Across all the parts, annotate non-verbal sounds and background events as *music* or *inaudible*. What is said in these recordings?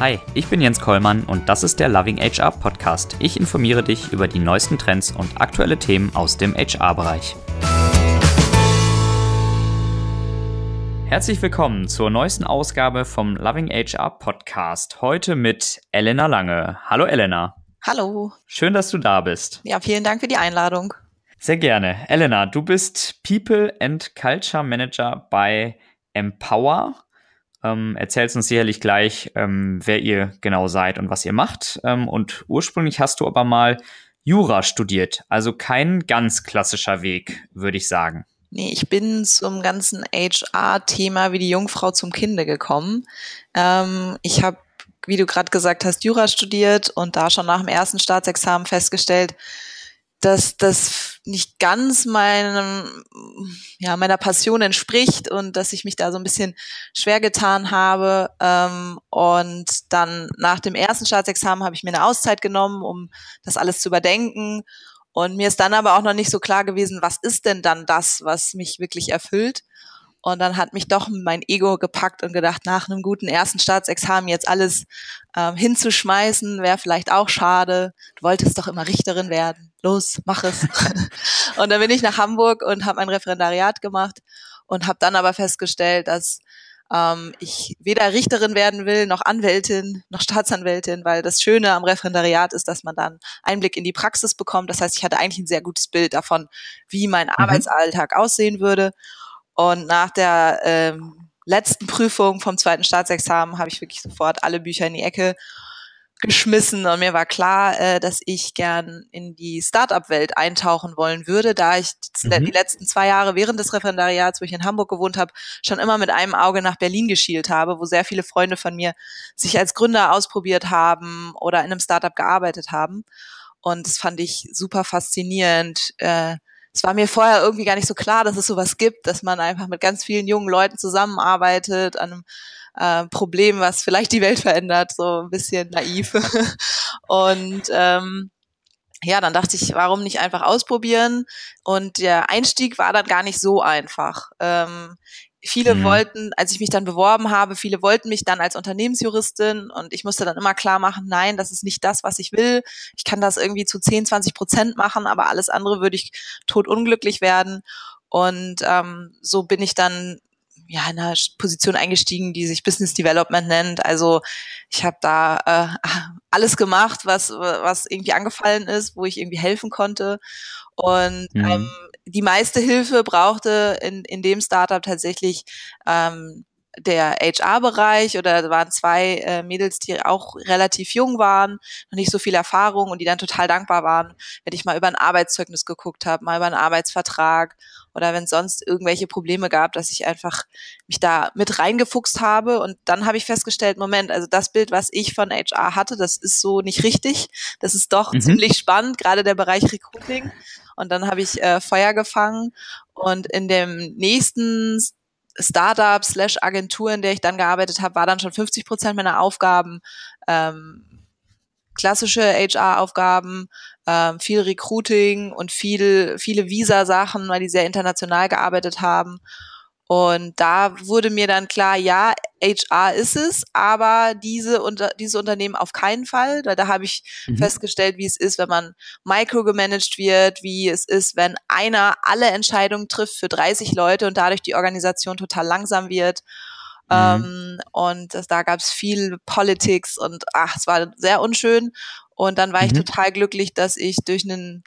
Hi, ich bin Jens Kollmann und das ist der Loving HR Podcast. Ich informiere dich über die neuesten Trends und aktuelle Themen aus dem HR-Bereich. Herzlich willkommen zur neuesten Ausgabe vom Loving HR Podcast. Heute mit Elena Lange. Hallo Elena. Hallo. Schön, dass du da bist. Ja, vielen Dank für die Einladung. Sehr gerne. Elena, du bist People and Culture Manager bei Empower ähm, erzählst uns sicherlich gleich, ähm, wer ihr genau seid und was ihr macht. Ähm, und ursprünglich hast du aber mal Jura studiert, also kein ganz klassischer Weg, würde ich sagen. Nee, ich bin zum ganzen HR-Thema wie die Jungfrau zum Kinde gekommen. Ähm, ich habe, wie du gerade gesagt hast, Jura studiert und da schon nach dem ersten Staatsexamen festgestellt, dass das nicht ganz meinem, ja, meiner Passion entspricht und dass ich mich da so ein bisschen schwer getan habe. Ähm, und dann nach dem ersten Staatsexamen habe ich mir eine Auszeit genommen, um das alles zu überdenken. Und mir ist dann aber auch noch nicht so klar gewesen, was ist denn dann das, was mich wirklich erfüllt? Und dann hat mich doch mein Ego gepackt und gedacht, nach einem guten ersten Staatsexamen jetzt alles ähm, hinzuschmeißen, wäre vielleicht auch schade. Du wolltest doch immer Richterin werden. Los, mach es. *laughs* *laughs* und dann bin ich nach Hamburg und habe ein Referendariat gemacht und habe dann aber festgestellt, dass ähm, ich weder Richterin werden will, noch Anwältin, noch Staatsanwältin, weil das Schöne am Referendariat ist, dass man dann Einblick in die Praxis bekommt. Das heißt, ich hatte eigentlich ein sehr gutes Bild davon, wie mein mhm. Arbeitsalltag aussehen würde. Und nach der ähm, letzten Prüfung vom zweiten Staatsexamen habe ich wirklich sofort alle Bücher in die Ecke geschmissen und mir war klar, äh, dass ich gern in die Startup-Welt eintauchen wollen würde, da ich mhm. die letzten zwei Jahre während des Referendariats, wo ich in Hamburg gewohnt habe, schon immer mit einem Auge nach Berlin geschielt habe, wo sehr viele Freunde von mir sich als Gründer ausprobiert haben oder in einem Startup gearbeitet haben. Und das fand ich super faszinierend, äh, es war mir vorher irgendwie gar nicht so klar, dass es sowas gibt, dass man einfach mit ganz vielen jungen Leuten zusammenarbeitet an einem äh, Problem, was vielleicht die Welt verändert, so ein bisschen naiv. *laughs* und ähm, ja, dann dachte ich, warum nicht einfach ausprobieren? Und der Einstieg war dann gar nicht so einfach. Ähm, Viele mhm. wollten, als ich mich dann beworben habe, viele wollten mich dann als Unternehmensjuristin und ich musste dann immer klar machen, nein, das ist nicht das, was ich will. Ich kann das irgendwie zu 10, 20 Prozent machen, aber alles andere würde ich tot unglücklich werden. Und ähm, so bin ich dann ja in einer Position eingestiegen, die sich Business Development nennt. Also ich habe da äh, alles gemacht, was was irgendwie angefallen ist, wo ich irgendwie helfen konnte. Und mhm. ähm, die meiste Hilfe brauchte in, in dem Startup tatsächlich ähm, der HR-Bereich oder da waren zwei äh, Mädels, die auch relativ jung waren, noch nicht so viel Erfahrung und die dann total dankbar waren, wenn ich mal über ein Arbeitszeugnis geguckt habe, mal über einen Arbeitsvertrag oder wenn es sonst irgendwelche Probleme gab, dass ich einfach mich da mit reingefuchst habe und dann habe ich festgestellt, Moment, also das Bild, was ich von HR hatte, das ist so nicht richtig. Das ist doch mhm. ziemlich spannend, gerade der Bereich Recruiting. Und dann habe ich äh, Feuer gefangen und in dem nächsten Startup slash Agentur, in der ich dann gearbeitet habe, war dann schon 50 Prozent meiner Aufgaben ähm, klassische HR-Aufgaben, ähm, viel Recruiting und viel, viele Visa-Sachen, weil die sehr international gearbeitet haben. Und da wurde mir dann klar, ja, HR ist es, aber diese, unter, diese Unternehmen auf keinen Fall. Da, da habe ich mhm. festgestellt, wie es ist, wenn man microgemanagt wird, wie es ist, wenn einer alle Entscheidungen trifft für 30 Leute und dadurch die Organisation total langsam wird. Mhm. Ähm, und das, da gab es viel Politics und ach, es war sehr unschön. Und dann war mhm. ich total glücklich, dass ich durch einen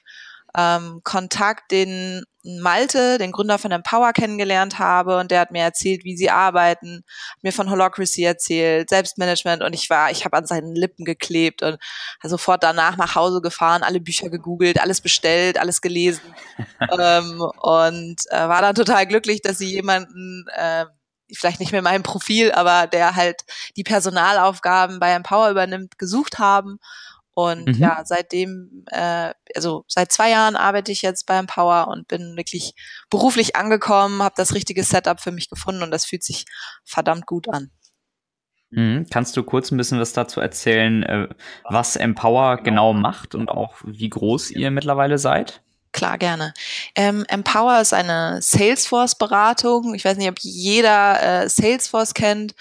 ähm, Kontakt den Malte, den Gründer von Empower, kennengelernt habe und der hat mir erzählt, wie sie arbeiten, mir von Holocracy erzählt, Selbstmanagement und ich war, ich habe an seinen Lippen geklebt und sofort danach nach Hause gefahren, alle Bücher gegoogelt, alles bestellt, alles gelesen *laughs* ähm, und äh, war dann total glücklich, dass sie jemanden äh, vielleicht nicht mehr meinem Profil, aber der halt die Personalaufgaben bei Empower übernimmt, gesucht haben und mhm. ja, seitdem, äh, also seit zwei Jahren arbeite ich jetzt beim Power und bin wirklich beruflich angekommen, habe das richtige Setup für mich gefunden und das fühlt sich verdammt gut an. Mhm. Kannst du kurz ein bisschen was dazu erzählen, äh, was Empower genau macht und auch wie groß ihr mittlerweile seid? Klar, gerne. Ähm, Empower ist eine Salesforce-Beratung. Ich weiß nicht, ob jeder äh, Salesforce kennt.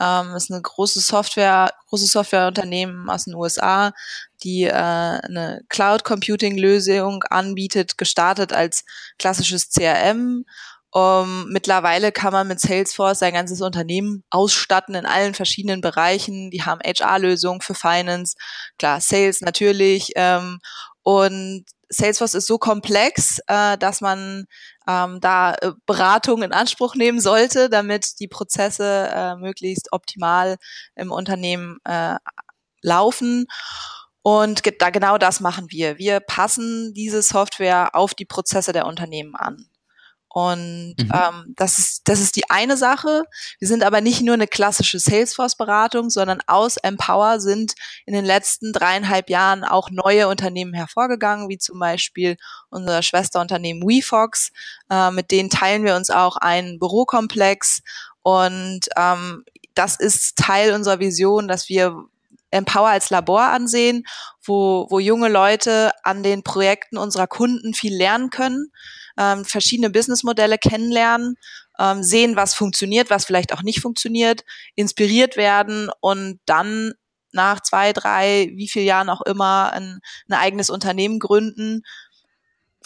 Ähm, ist eine große Software, große Softwareunternehmen aus den USA, die äh, eine Cloud Computing Lösung anbietet, gestartet als klassisches CRM. Um, mittlerweile kann man mit Salesforce sein ganzes Unternehmen ausstatten in allen verschiedenen Bereichen. Die haben HR-Lösungen für Finance, klar, Sales natürlich. Ähm, und Salesforce ist so komplex, äh, dass man ähm, da äh, Beratung in Anspruch nehmen sollte, damit die Prozesse äh, möglichst optimal im Unternehmen äh, laufen. Und da genau das machen wir. Wir passen diese Software auf die Prozesse der Unternehmen an. Und mhm. ähm, das, ist, das ist die eine Sache. Wir sind aber nicht nur eine klassische Salesforce-Beratung, sondern aus Empower sind in den letzten dreieinhalb Jahren auch neue Unternehmen hervorgegangen, wie zum Beispiel unser Schwesterunternehmen WeFox. Äh, mit denen teilen wir uns auch einen Bürokomplex. Und ähm, das ist Teil unserer Vision, dass wir Empower als Labor ansehen, wo, wo junge Leute an den Projekten unserer Kunden viel lernen können ähm, verschiedene Businessmodelle kennenlernen, ähm, sehen, was funktioniert, was vielleicht auch nicht funktioniert, inspiriert werden und dann nach zwei, drei, wie viel Jahren auch immer ein, ein eigenes Unternehmen gründen,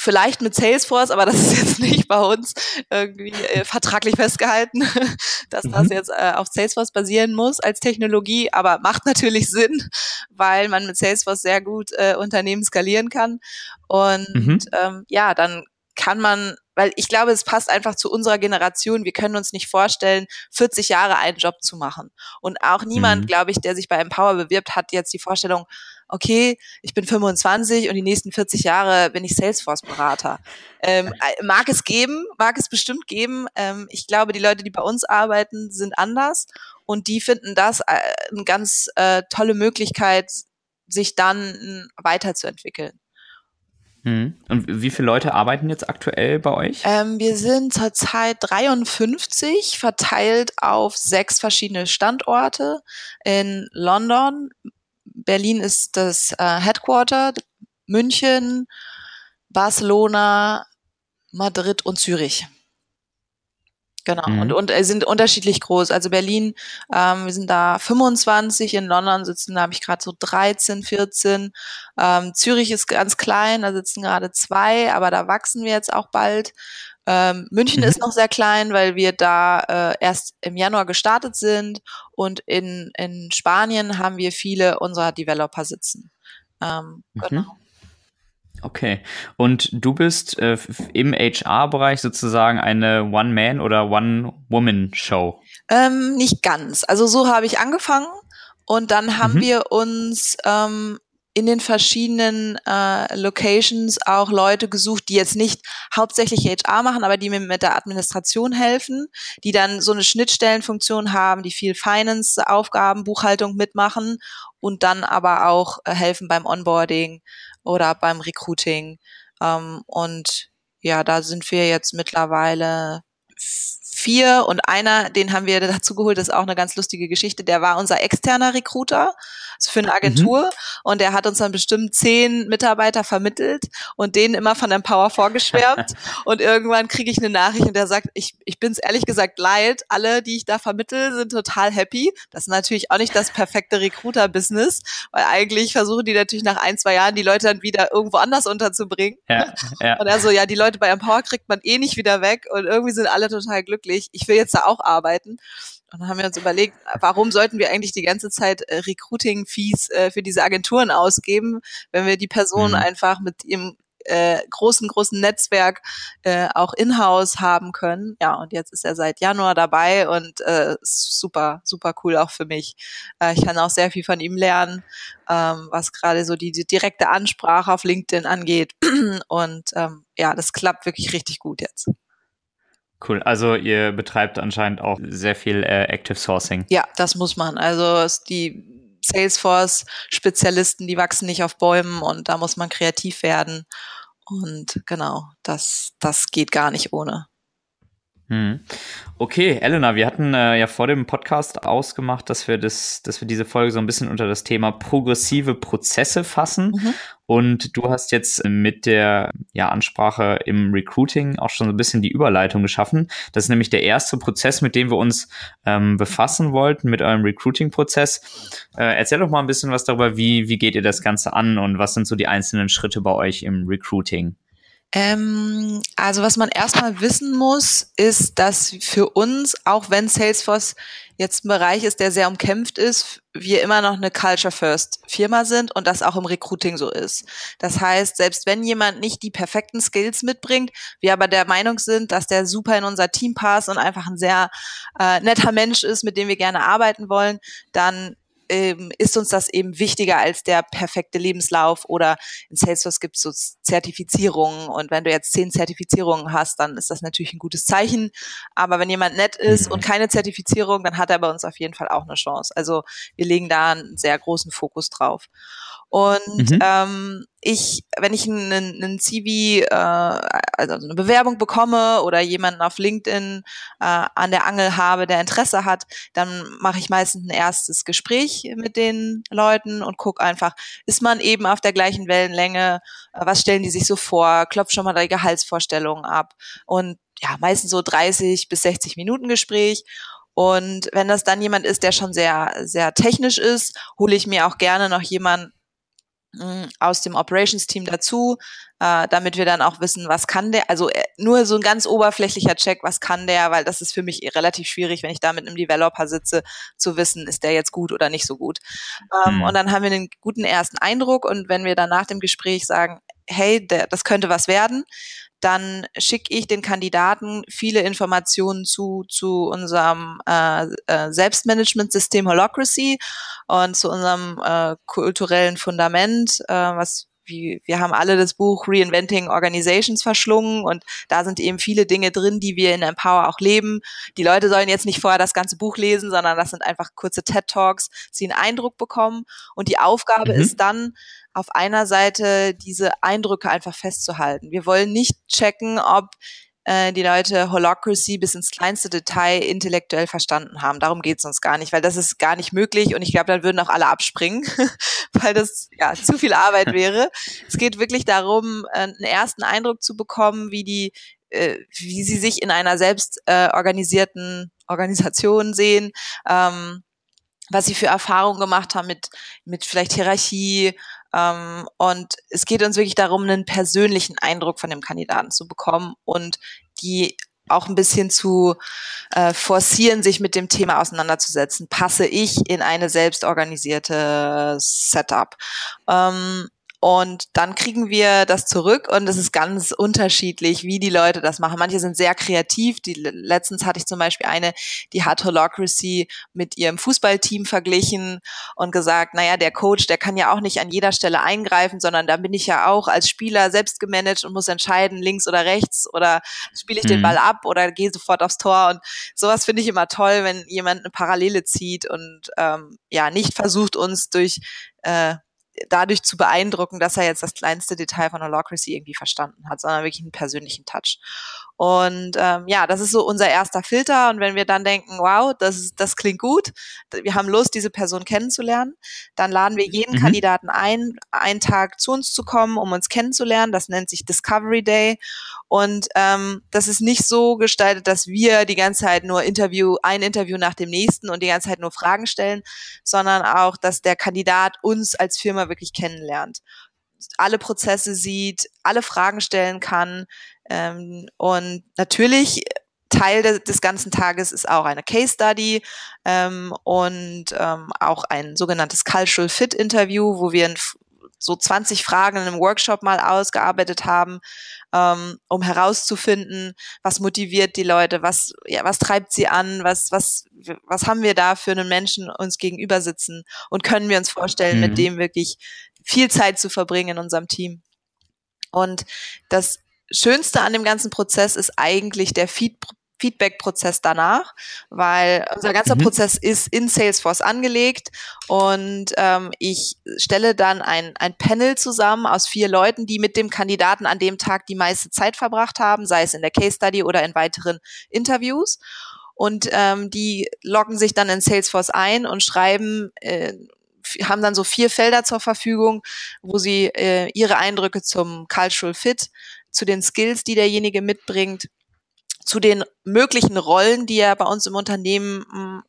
vielleicht mit Salesforce, aber *laughs* das ist jetzt nicht bei uns irgendwie äh, vertraglich festgehalten, *laughs* dass mhm. das jetzt äh, auf Salesforce basieren muss als Technologie, aber macht natürlich *laughs* Sinn, weil man mit Salesforce sehr gut äh, Unternehmen skalieren kann. Und mhm. ähm, ja, dann kann man, weil ich glaube, es passt einfach zu unserer Generation. Wir können uns nicht vorstellen, 40 Jahre einen Job zu machen. Und auch niemand, mhm. glaube ich, der sich bei Empower bewirbt, hat jetzt die Vorstellung, okay, ich bin 25 und die nächsten 40 Jahre bin ich Salesforce-Berater. Ähm, äh, mag es geben, mag es bestimmt geben. Ähm, ich glaube, die Leute, die bei uns arbeiten, sind anders und die finden das äh, eine ganz äh, tolle Möglichkeit, sich dann weiterzuentwickeln. Mhm. Und wie viele Leute arbeiten jetzt aktuell bei euch? Ähm, wir sind zurzeit 53, verteilt auf sechs verschiedene Standorte in London. Berlin ist das äh, Headquarter, München, Barcelona, Madrid und Zürich. Genau, mhm. und, und äh, sind unterschiedlich groß. Also Berlin, ähm, wir sind da 25, in London sitzen, da habe ich gerade so 13, 14. Ähm, Zürich ist ganz klein, da sitzen gerade zwei, aber da wachsen wir jetzt auch bald. Ähm, München mhm. ist noch sehr klein, weil wir da äh, erst im Januar gestartet sind und in, in Spanien haben wir viele unserer Developer sitzen. Ähm, mhm. Genau. Okay. Und du bist äh, im HR-Bereich sozusagen eine One-Man- oder One-Woman-Show? Ähm, nicht ganz. Also so habe ich angefangen und dann haben mhm. wir uns ähm, in den verschiedenen äh, Locations auch Leute gesucht, die jetzt nicht hauptsächlich HR machen, aber die mir mit der Administration helfen, die dann so eine Schnittstellenfunktion haben, die viel Finance-Aufgaben, Buchhaltung mitmachen und dann aber auch äh, helfen beim Onboarding oder beim Recruiting. Ähm, und ja, da sind wir jetzt mittlerweile vier und einer, den haben wir dazu geholt, das ist auch eine ganz lustige Geschichte, der war unser externer Recruiter also für eine Agentur mhm. und der hat uns dann bestimmt zehn Mitarbeiter vermittelt und denen immer von Empower vorgeschwärmt *laughs* und irgendwann kriege ich eine Nachricht und der sagt, ich, ich bin es ehrlich gesagt leid, alle, die ich da vermittel, sind total happy. Das ist natürlich auch nicht das perfekte Recruiter-Business, weil eigentlich versuchen die natürlich nach ein, zwei Jahren die Leute dann wieder irgendwo anders unterzubringen. Ja, ja. *laughs* Und er so, ja, die Leute bei Empower kriegt man eh nicht wieder weg und irgendwie sind alle total glücklich. Ich will jetzt da auch arbeiten. Und dann haben wir uns überlegt, warum sollten wir eigentlich die ganze Zeit äh, Recruiting-Fees äh, für diese Agenturen ausgeben, wenn wir die Person mhm. einfach mit ihrem äh, großen, großen Netzwerk äh, auch in-house haben können. Ja, und jetzt ist er seit Januar dabei und äh, super, super cool auch für mich. Äh, ich kann auch sehr viel von ihm lernen, ähm, was gerade so die, die direkte Ansprache auf LinkedIn angeht. *clears throat* und ähm, ja, das klappt wirklich richtig gut jetzt. Cool. Also ihr betreibt anscheinend auch sehr viel äh, Active Sourcing. Ja, das muss man. Also die Salesforce-Spezialisten, die wachsen nicht auf Bäumen und da muss man kreativ werden. Und genau, das, das geht gar nicht ohne. Hm. Okay, Elena, wir hatten äh, ja vor dem Podcast ausgemacht, dass wir das, dass wir diese Folge so ein bisschen unter das Thema progressive Prozesse fassen. Mhm. Und du hast jetzt mit der ja, Ansprache im Recruiting auch schon so ein bisschen die Überleitung geschaffen. Das ist nämlich der erste Prozess, mit dem wir uns ähm, befassen wollten, mit eurem Recruiting-Prozess. Äh, erzähl doch mal ein bisschen was darüber, wie, wie geht ihr das Ganze an und was sind so die einzelnen Schritte bei euch im Recruiting? Ähm, also was man erstmal wissen muss, ist, dass für uns, auch wenn Salesforce jetzt ein Bereich ist, der sehr umkämpft ist, wir immer noch eine Culture First Firma sind und das auch im Recruiting so ist. Das heißt, selbst wenn jemand nicht die perfekten Skills mitbringt, wir aber der Meinung sind, dass der super in unser Team passt und einfach ein sehr äh, netter Mensch ist, mit dem wir gerne arbeiten wollen, dann ähm, ist uns das eben wichtiger als der perfekte Lebenslauf oder in Salesforce gibt es so Zertifizierungen und wenn du jetzt zehn Zertifizierungen hast, dann ist das natürlich ein gutes Zeichen. Aber wenn jemand nett ist mhm. und keine Zertifizierung, dann hat er bei uns auf jeden Fall auch eine Chance. Also wir legen da einen sehr großen Fokus drauf. Und mhm. ähm, ich, wenn ich einen, einen CV, äh, also eine Bewerbung bekomme oder jemanden auf LinkedIn äh, an der Angel habe, der Interesse hat, dann mache ich meistens ein erstes Gespräch mit den Leuten und gucke einfach, ist man eben auf der gleichen Wellenlänge, äh, was stellen die sich so vor, klopft schon mal die Gehaltsvorstellungen ab? Und ja, meistens so 30 bis 60 Minuten Gespräch. Und wenn das dann jemand ist, der schon sehr, sehr technisch ist, hole ich mir auch gerne noch jemanden aus dem Operations-Team dazu, äh, damit wir dann auch wissen, was kann der, also äh, nur so ein ganz oberflächlicher Check, was kann der, weil das ist für mich relativ schwierig, wenn ich da mit einem Developer sitze, zu wissen, ist der jetzt gut oder nicht so gut. Ähm, mhm. Und dann haben wir einen guten ersten Eindruck und wenn wir dann nach dem Gespräch sagen, hey, der, das könnte was werden, dann schicke ich den Kandidaten viele Informationen zu, zu unserem äh, äh, Selbstmanagementsystem Holocracy und zu unserem äh, kulturellen Fundament, äh, was wie, wir haben alle das Buch Reinventing Organizations verschlungen und da sind eben viele Dinge drin, die wir in Empower auch leben. Die Leute sollen jetzt nicht vorher das ganze Buch lesen, sondern das sind einfach kurze TED Talks, sie einen Eindruck bekommen und die Aufgabe mhm. ist dann, auf einer Seite diese Eindrücke einfach festzuhalten. Wir wollen nicht checken, ob äh, die Leute Holocracy bis ins kleinste Detail intellektuell verstanden haben. Darum geht es uns gar nicht, weil das ist gar nicht möglich und ich glaube, dann würden auch alle abspringen, *laughs* weil das ja zu viel Arbeit *laughs* wäre. Es geht wirklich darum, äh, einen ersten Eindruck zu bekommen, wie die, äh, wie sie sich in einer selbst äh, organisierten Organisation sehen. Ähm, was sie für Erfahrungen gemacht haben mit, mit vielleicht Hierarchie, ähm, und es geht uns wirklich darum, einen persönlichen Eindruck von dem Kandidaten zu bekommen und die auch ein bisschen zu äh, forcieren, sich mit dem Thema auseinanderzusetzen. Passe ich in eine selbstorganisierte Setup? Ähm, und dann kriegen wir das zurück und es ist ganz unterschiedlich, wie die Leute das machen. Manche sind sehr kreativ. Die, letztens hatte ich zum Beispiel eine, die hat Holocracy mit ihrem Fußballteam verglichen und gesagt, naja, der Coach, der kann ja auch nicht an jeder Stelle eingreifen, sondern da bin ich ja auch als Spieler selbst gemanagt und muss entscheiden, links oder rechts oder spiele ich den hm. Ball ab oder gehe sofort aufs Tor. Und sowas finde ich immer toll, wenn jemand eine Parallele zieht und ähm, ja, nicht versucht, uns durch äh, dadurch zu beeindrucken, dass er jetzt das kleinste Detail von Holocracy irgendwie verstanden hat, sondern wirklich einen persönlichen Touch. Und ähm, ja, das ist so unser erster Filter. Und wenn wir dann denken, wow, das, das klingt gut, wir haben Lust, diese Person kennenzulernen, dann laden wir jeden mhm. Kandidaten ein, einen Tag zu uns zu kommen, um uns kennenzulernen. Das nennt sich Discovery Day. Und ähm, das ist nicht so gestaltet, dass wir die ganze Zeit nur Interview, ein Interview nach dem nächsten und die ganze Zeit nur Fragen stellen, sondern auch, dass der Kandidat uns als Firma wirklich kennenlernt alle Prozesse sieht, alle Fragen stellen kann, ähm, und natürlich Teil de des ganzen Tages ist auch eine Case Study ähm, und ähm, auch ein sogenanntes Cultural Fit Interview, wo wir so 20 Fragen in einem Workshop mal ausgearbeitet haben, ähm, um herauszufinden, was motiviert die Leute, was, ja, was treibt sie an, was, was, was haben wir da für einen Menschen uns gegenüber sitzen und können wir uns vorstellen, mhm. mit dem wirklich viel Zeit zu verbringen in unserem Team. Und das Schönste an dem ganzen Prozess ist eigentlich der Feed Feedback-Prozess danach, weil unser ganzer mhm. Prozess ist in Salesforce angelegt und ähm, ich stelle dann ein, ein Panel zusammen aus vier Leuten, die mit dem Kandidaten an dem Tag die meiste Zeit verbracht haben, sei es in der Case Study oder in weiteren Interviews. und ähm, die loggen sich dann in Salesforce ein und schreiben äh, haben dann so vier Felder zur Verfügung, wo sie äh, ihre Eindrücke zum Cultural Fit, zu den Skills, die derjenige mitbringt, zu den möglichen Rollen, die er bei uns im Unternehmen mh,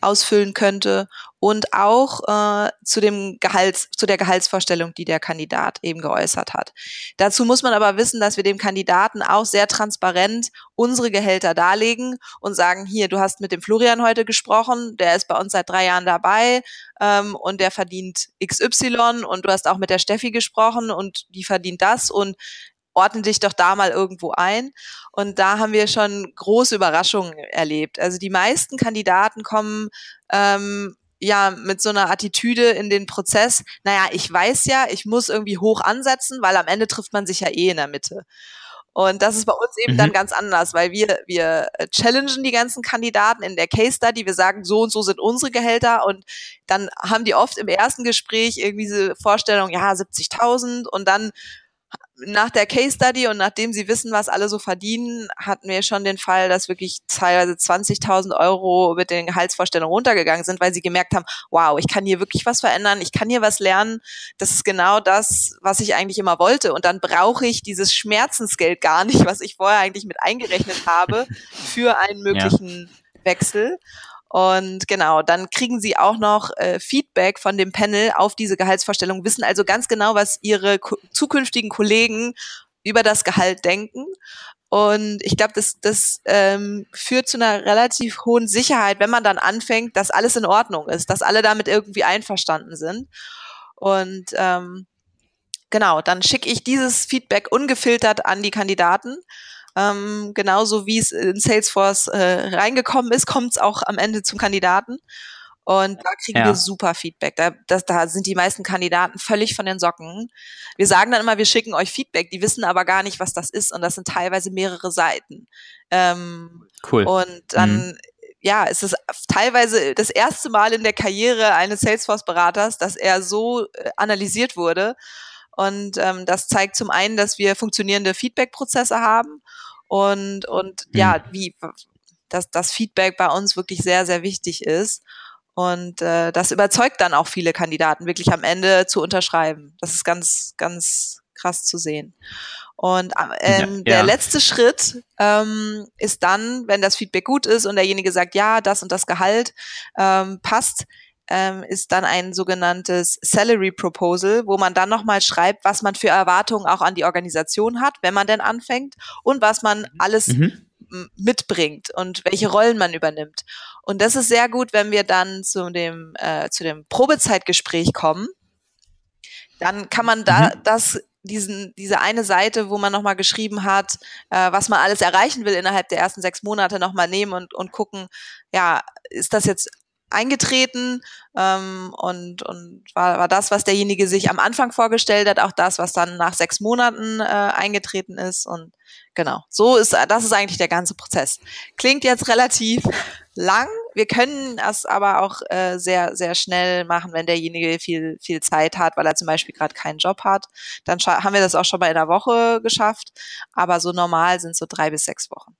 ausfüllen könnte und auch äh, zu dem Gehalts, zu der Gehaltsvorstellung, die der Kandidat eben geäußert hat. Dazu muss man aber wissen, dass wir dem Kandidaten auch sehr transparent unsere Gehälter darlegen und sagen, hier, du hast mit dem Florian heute gesprochen, der ist bei uns seit drei Jahren dabei ähm, und der verdient XY und du hast auch mit der Steffi gesprochen und die verdient das und ordne dich doch da mal irgendwo ein. Und da haben wir schon große Überraschungen erlebt. Also die meisten Kandidaten kommen ähm, ja mit so einer Attitüde in den Prozess, naja, ich weiß ja, ich muss irgendwie hoch ansetzen, weil am Ende trifft man sich ja eh in der Mitte. Und das ist bei uns eben mhm. dann ganz anders, weil wir, wir challengen die ganzen Kandidaten in der Case Study. Wir sagen, so und so sind unsere Gehälter und dann haben die oft im ersten Gespräch irgendwie diese Vorstellung, ja, 70.000 und dann nach der Case Study und nachdem sie wissen, was alle so verdienen, hatten wir schon den Fall, dass wirklich teilweise 20.000 Euro mit den Gehaltsvorstellungen runtergegangen sind, weil sie gemerkt haben, wow, ich kann hier wirklich was verändern, ich kann hier was lernen. Das ist genau das, was ich eigentlich immer wollte. Und dann brauche ich dieses Schmerzensgeld gar nicht, was ich vorher eigentlich mit eingerechnet habe, *laughs* für einen möglichen ja. Wechsel. Und genau, dann kriegen sie auch noch äh, Feedback von dem Panel auf diese Gehaltsvorstellung, wissen also ganz genau, was ihre ko zukünftigen Kollegen über das Gehalt denken. Und ich glaube, das, das ähm, führt zu einer relativ hohen Sicherheit, wenn man dann anfängt, dass alles in Ordnung ist, dass alle damit irgendwie einverstanden sind. Und ähm, genau, dann schicke ich dieses Feedback ungefiltert an die Kandidaten ähm, genauso wie es in Salesforce äh, reingekommen ist, kommt es auch am Ende zum Kandidaten. Und da kriegen ja. wir super Feedback. Da, das, da sind die meisten Kandidaten völlig von den Socken. Wir sagen dann immer, wir schicken euch Feedback. Die wissen aber gar nicht, was das ist. Und das sind teilweise mehrere Seiten. Ähm, cool. Und dann, mhm. ja, es ist teilweise das erste Mal in der Karriere eines Salesforce-Beraters, dass er so äh, analysiert wurde. Und ähm, das zeigt zum einen, dass wir funktionierende Feedback-Prozesse haben und, und mhm. ja, wie dass das Feedback bei uns wirklich sehr, sehr wichtig ist. Und äh, das überzeugt dann auch viele Kandidaten, wirklich am Ende zu unterschreiben. Das ist ganz, ganz krass zu sehen. Und ähm, ja, der letzte Schritt ähm, ist dann, wenn das Feedback gut ist und derjenige sagt, ja, das und das Gehalt ähm, passt, ähm, ist dann ein sogenanntes Salary Proposal, wo man dann nochmal schreibt, was man für Erwartungen auch an die Organisation hat, wenn man denn anfängt und was man mhm. alles mhm. mitbringt und welche Rollen man übernimmt. Und das ist sehr gut, wenn wir dann zu dem, äh, zu dem Probezeitgespräch kommen. Dann kann man da mhm. das diesen, diese eine Seite, wo man nochmal geschrieben hat, äh, was man alles erreichen will innerhalb der ersten sechs Monate nochmal nehmen und, und gucken, ja, ist das jetzt eingetreten ähm, und, und war, war das, was derjenige sich am Anfang vorgestellt hat, auch das, was dann nach sechs Monaten äh, eingetreten ist. Und genau, so ist das ist eigentlich der ganze Prozess. Klingt jetzt relativ lang. Wir können das aber auch äh, sehr, sehr schnell machen, wenn derjenige viel, viel Zeit hat, weil er zum Beispiel gerade keinen Job hat. Dann haben wir das auch schon in der Woche geschafft. Aber so normal sind so drei bis sechs Wochen.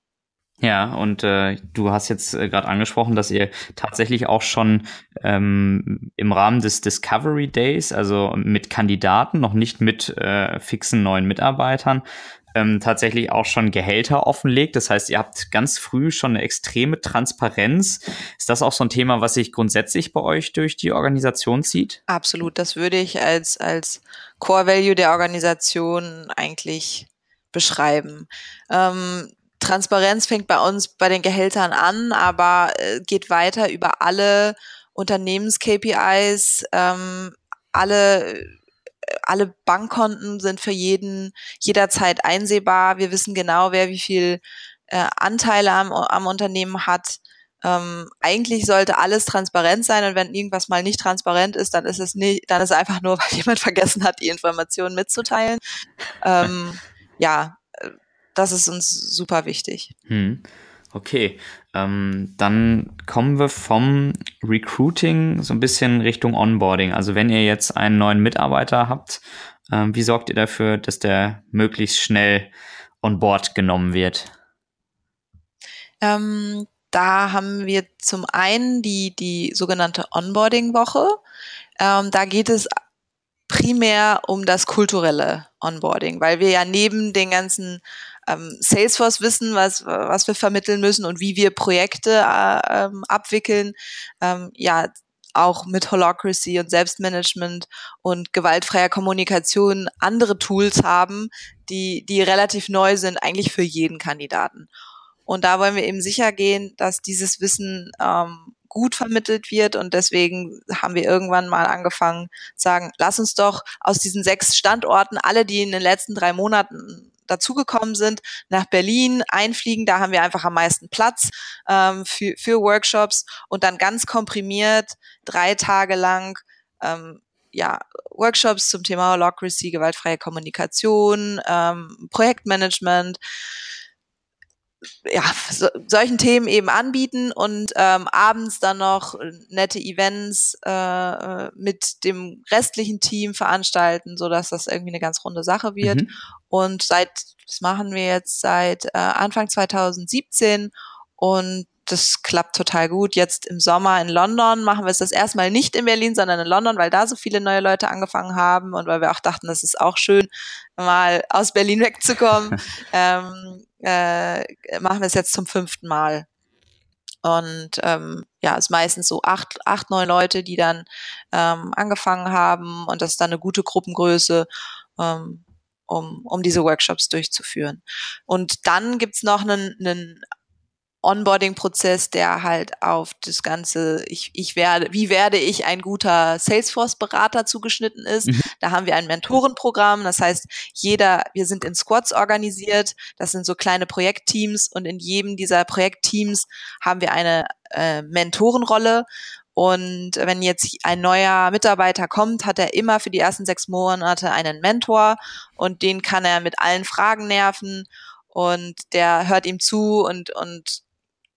Ja, und äh, du hast jetzt äh, gerade angesprochen, dass ihr tatsächlich auch schon ähm, im Rahmen des Discovery Days, also mit Kandidaten, noch nicht mit äh, fixen neuen Mitarbeitern, ähm, tatsächlich auch schon Gehälter offenlegt. Das heißt, ihr habt ganz früh schon eine extreme Transparenz. Ist das auch so ein Thema, was sich grundsätzlich bei euch durch die Organisation zieht? Absolut. Das würde ich als, als Core Value der Organisation eigentlich beschreiben. Ähm, Transparenz fängt bei uns bei den Gehältern an, aber äh, geht weiter über alle Unternehmens-KPIs, ähm, alle äh, alle Bankkonten sind für jeden jederzeit einsehbar. Wir wissen genau, wer wie viel äh, Anteile am, am Unternehmen hat. Ähm, eigentlich sollte alles transparent sein und wenn irgendwas mal nicht transparent ist, dann ist es nicht, dann ist es einfach nur, *laughs* weil jemand vergessen hat, die Informationen mitzuteilen. Ähm, ja, das ist uns super wichtig. Hm. Okay, ähm, dann kommen wir vom Recruiting so ein bisschen Richtung Onboarding. Also wenn ihr jetzt einen neuen Mitarbeiter habt, ähm, wie sorgt ihr dafür, dass der möglichst schnell on board genommen wird? Ähm, da haben wir zum einen die, die sogenannte Onboarding-Woche. Ähm, da geht es primär um das kulturelle Onboarding, weil wir ja neben den ganzen ähm, Salesforce wissen, was, was wir vermitteln müssen und wie wir Projekte äh, ähm, abwickeln, ähm, ja, auch mit Holocracy und Selbstmanagement und gewaltfreier Kommunikation andere Tools haben, die, die relativ neu sind, eigentlich für jeden Kandidaten. Und da wollen wir eben sicher gehen, dass dieses Wissen ähm, gut vermittelt wird. Und deswegen haben wir irgendwann mal angefangen, sagen, lass uns doch aus diesen sechs Standorten, alle, die in den letzten drei Monaten dazugekommen sind, nach Berlin einfliegen. Da haben wir einfach am meisten Platz ähm, für, für Workshops und dann ganz komprimiert drei Tage lang ähm, ja, Workshops zum Thema Holocracy, gewaltfreie Kommunikation, ähm, Projektmanagement, ja, so, solchen Themen eben anbieten und ähm, abends dann noch nette Events äh, mit dem restlichen Team veranstalten, so dass das irgendwie eine ganz runde Sache wird. Mhm. Und seit, das machen wir jetzt seit äh, Anfang 2017 und das klappt total gut. Jetzt im Sommer in London machen wir es das erstmal nicht in Berlin, sondern in London, weil da so viele neue Leute angefangen haben und weil wir auch dachten, das ist auch schön, mal aus Berlin wegzukommen. *laughs* ähm, äh, machen wir es jetzt zum fünften Mal. Und ähm, ja, es ist meistens so acht, acht, neun Leute, die dann ähm, angefangen haben und das ist dann eine gute Gruppengröße. Ähm, um, um diese Workshops durchzuführen. Und dann gibt's noch einen, einen Onboarding-Prozess, der halt auf das Ganze, ich, ich werde, wie werde ich ein guter Salesforce-Berater zugeschnitten ist. Mhm. Da haben wir ein Mentorenprogramm. Das heißt, jeder, wir sind in Squads organisiert. Das sind so kleine Projektteams und in jedem dieser Projektteams haben wir eine äh, Mentorenrolle. Und wenn jetzt ein neuer Mitarbeiter kommt, hat er immer für die ersten sechs Monate einen Mentor und den kann er mit allen Fragen nerven und der hört ihm zu und, und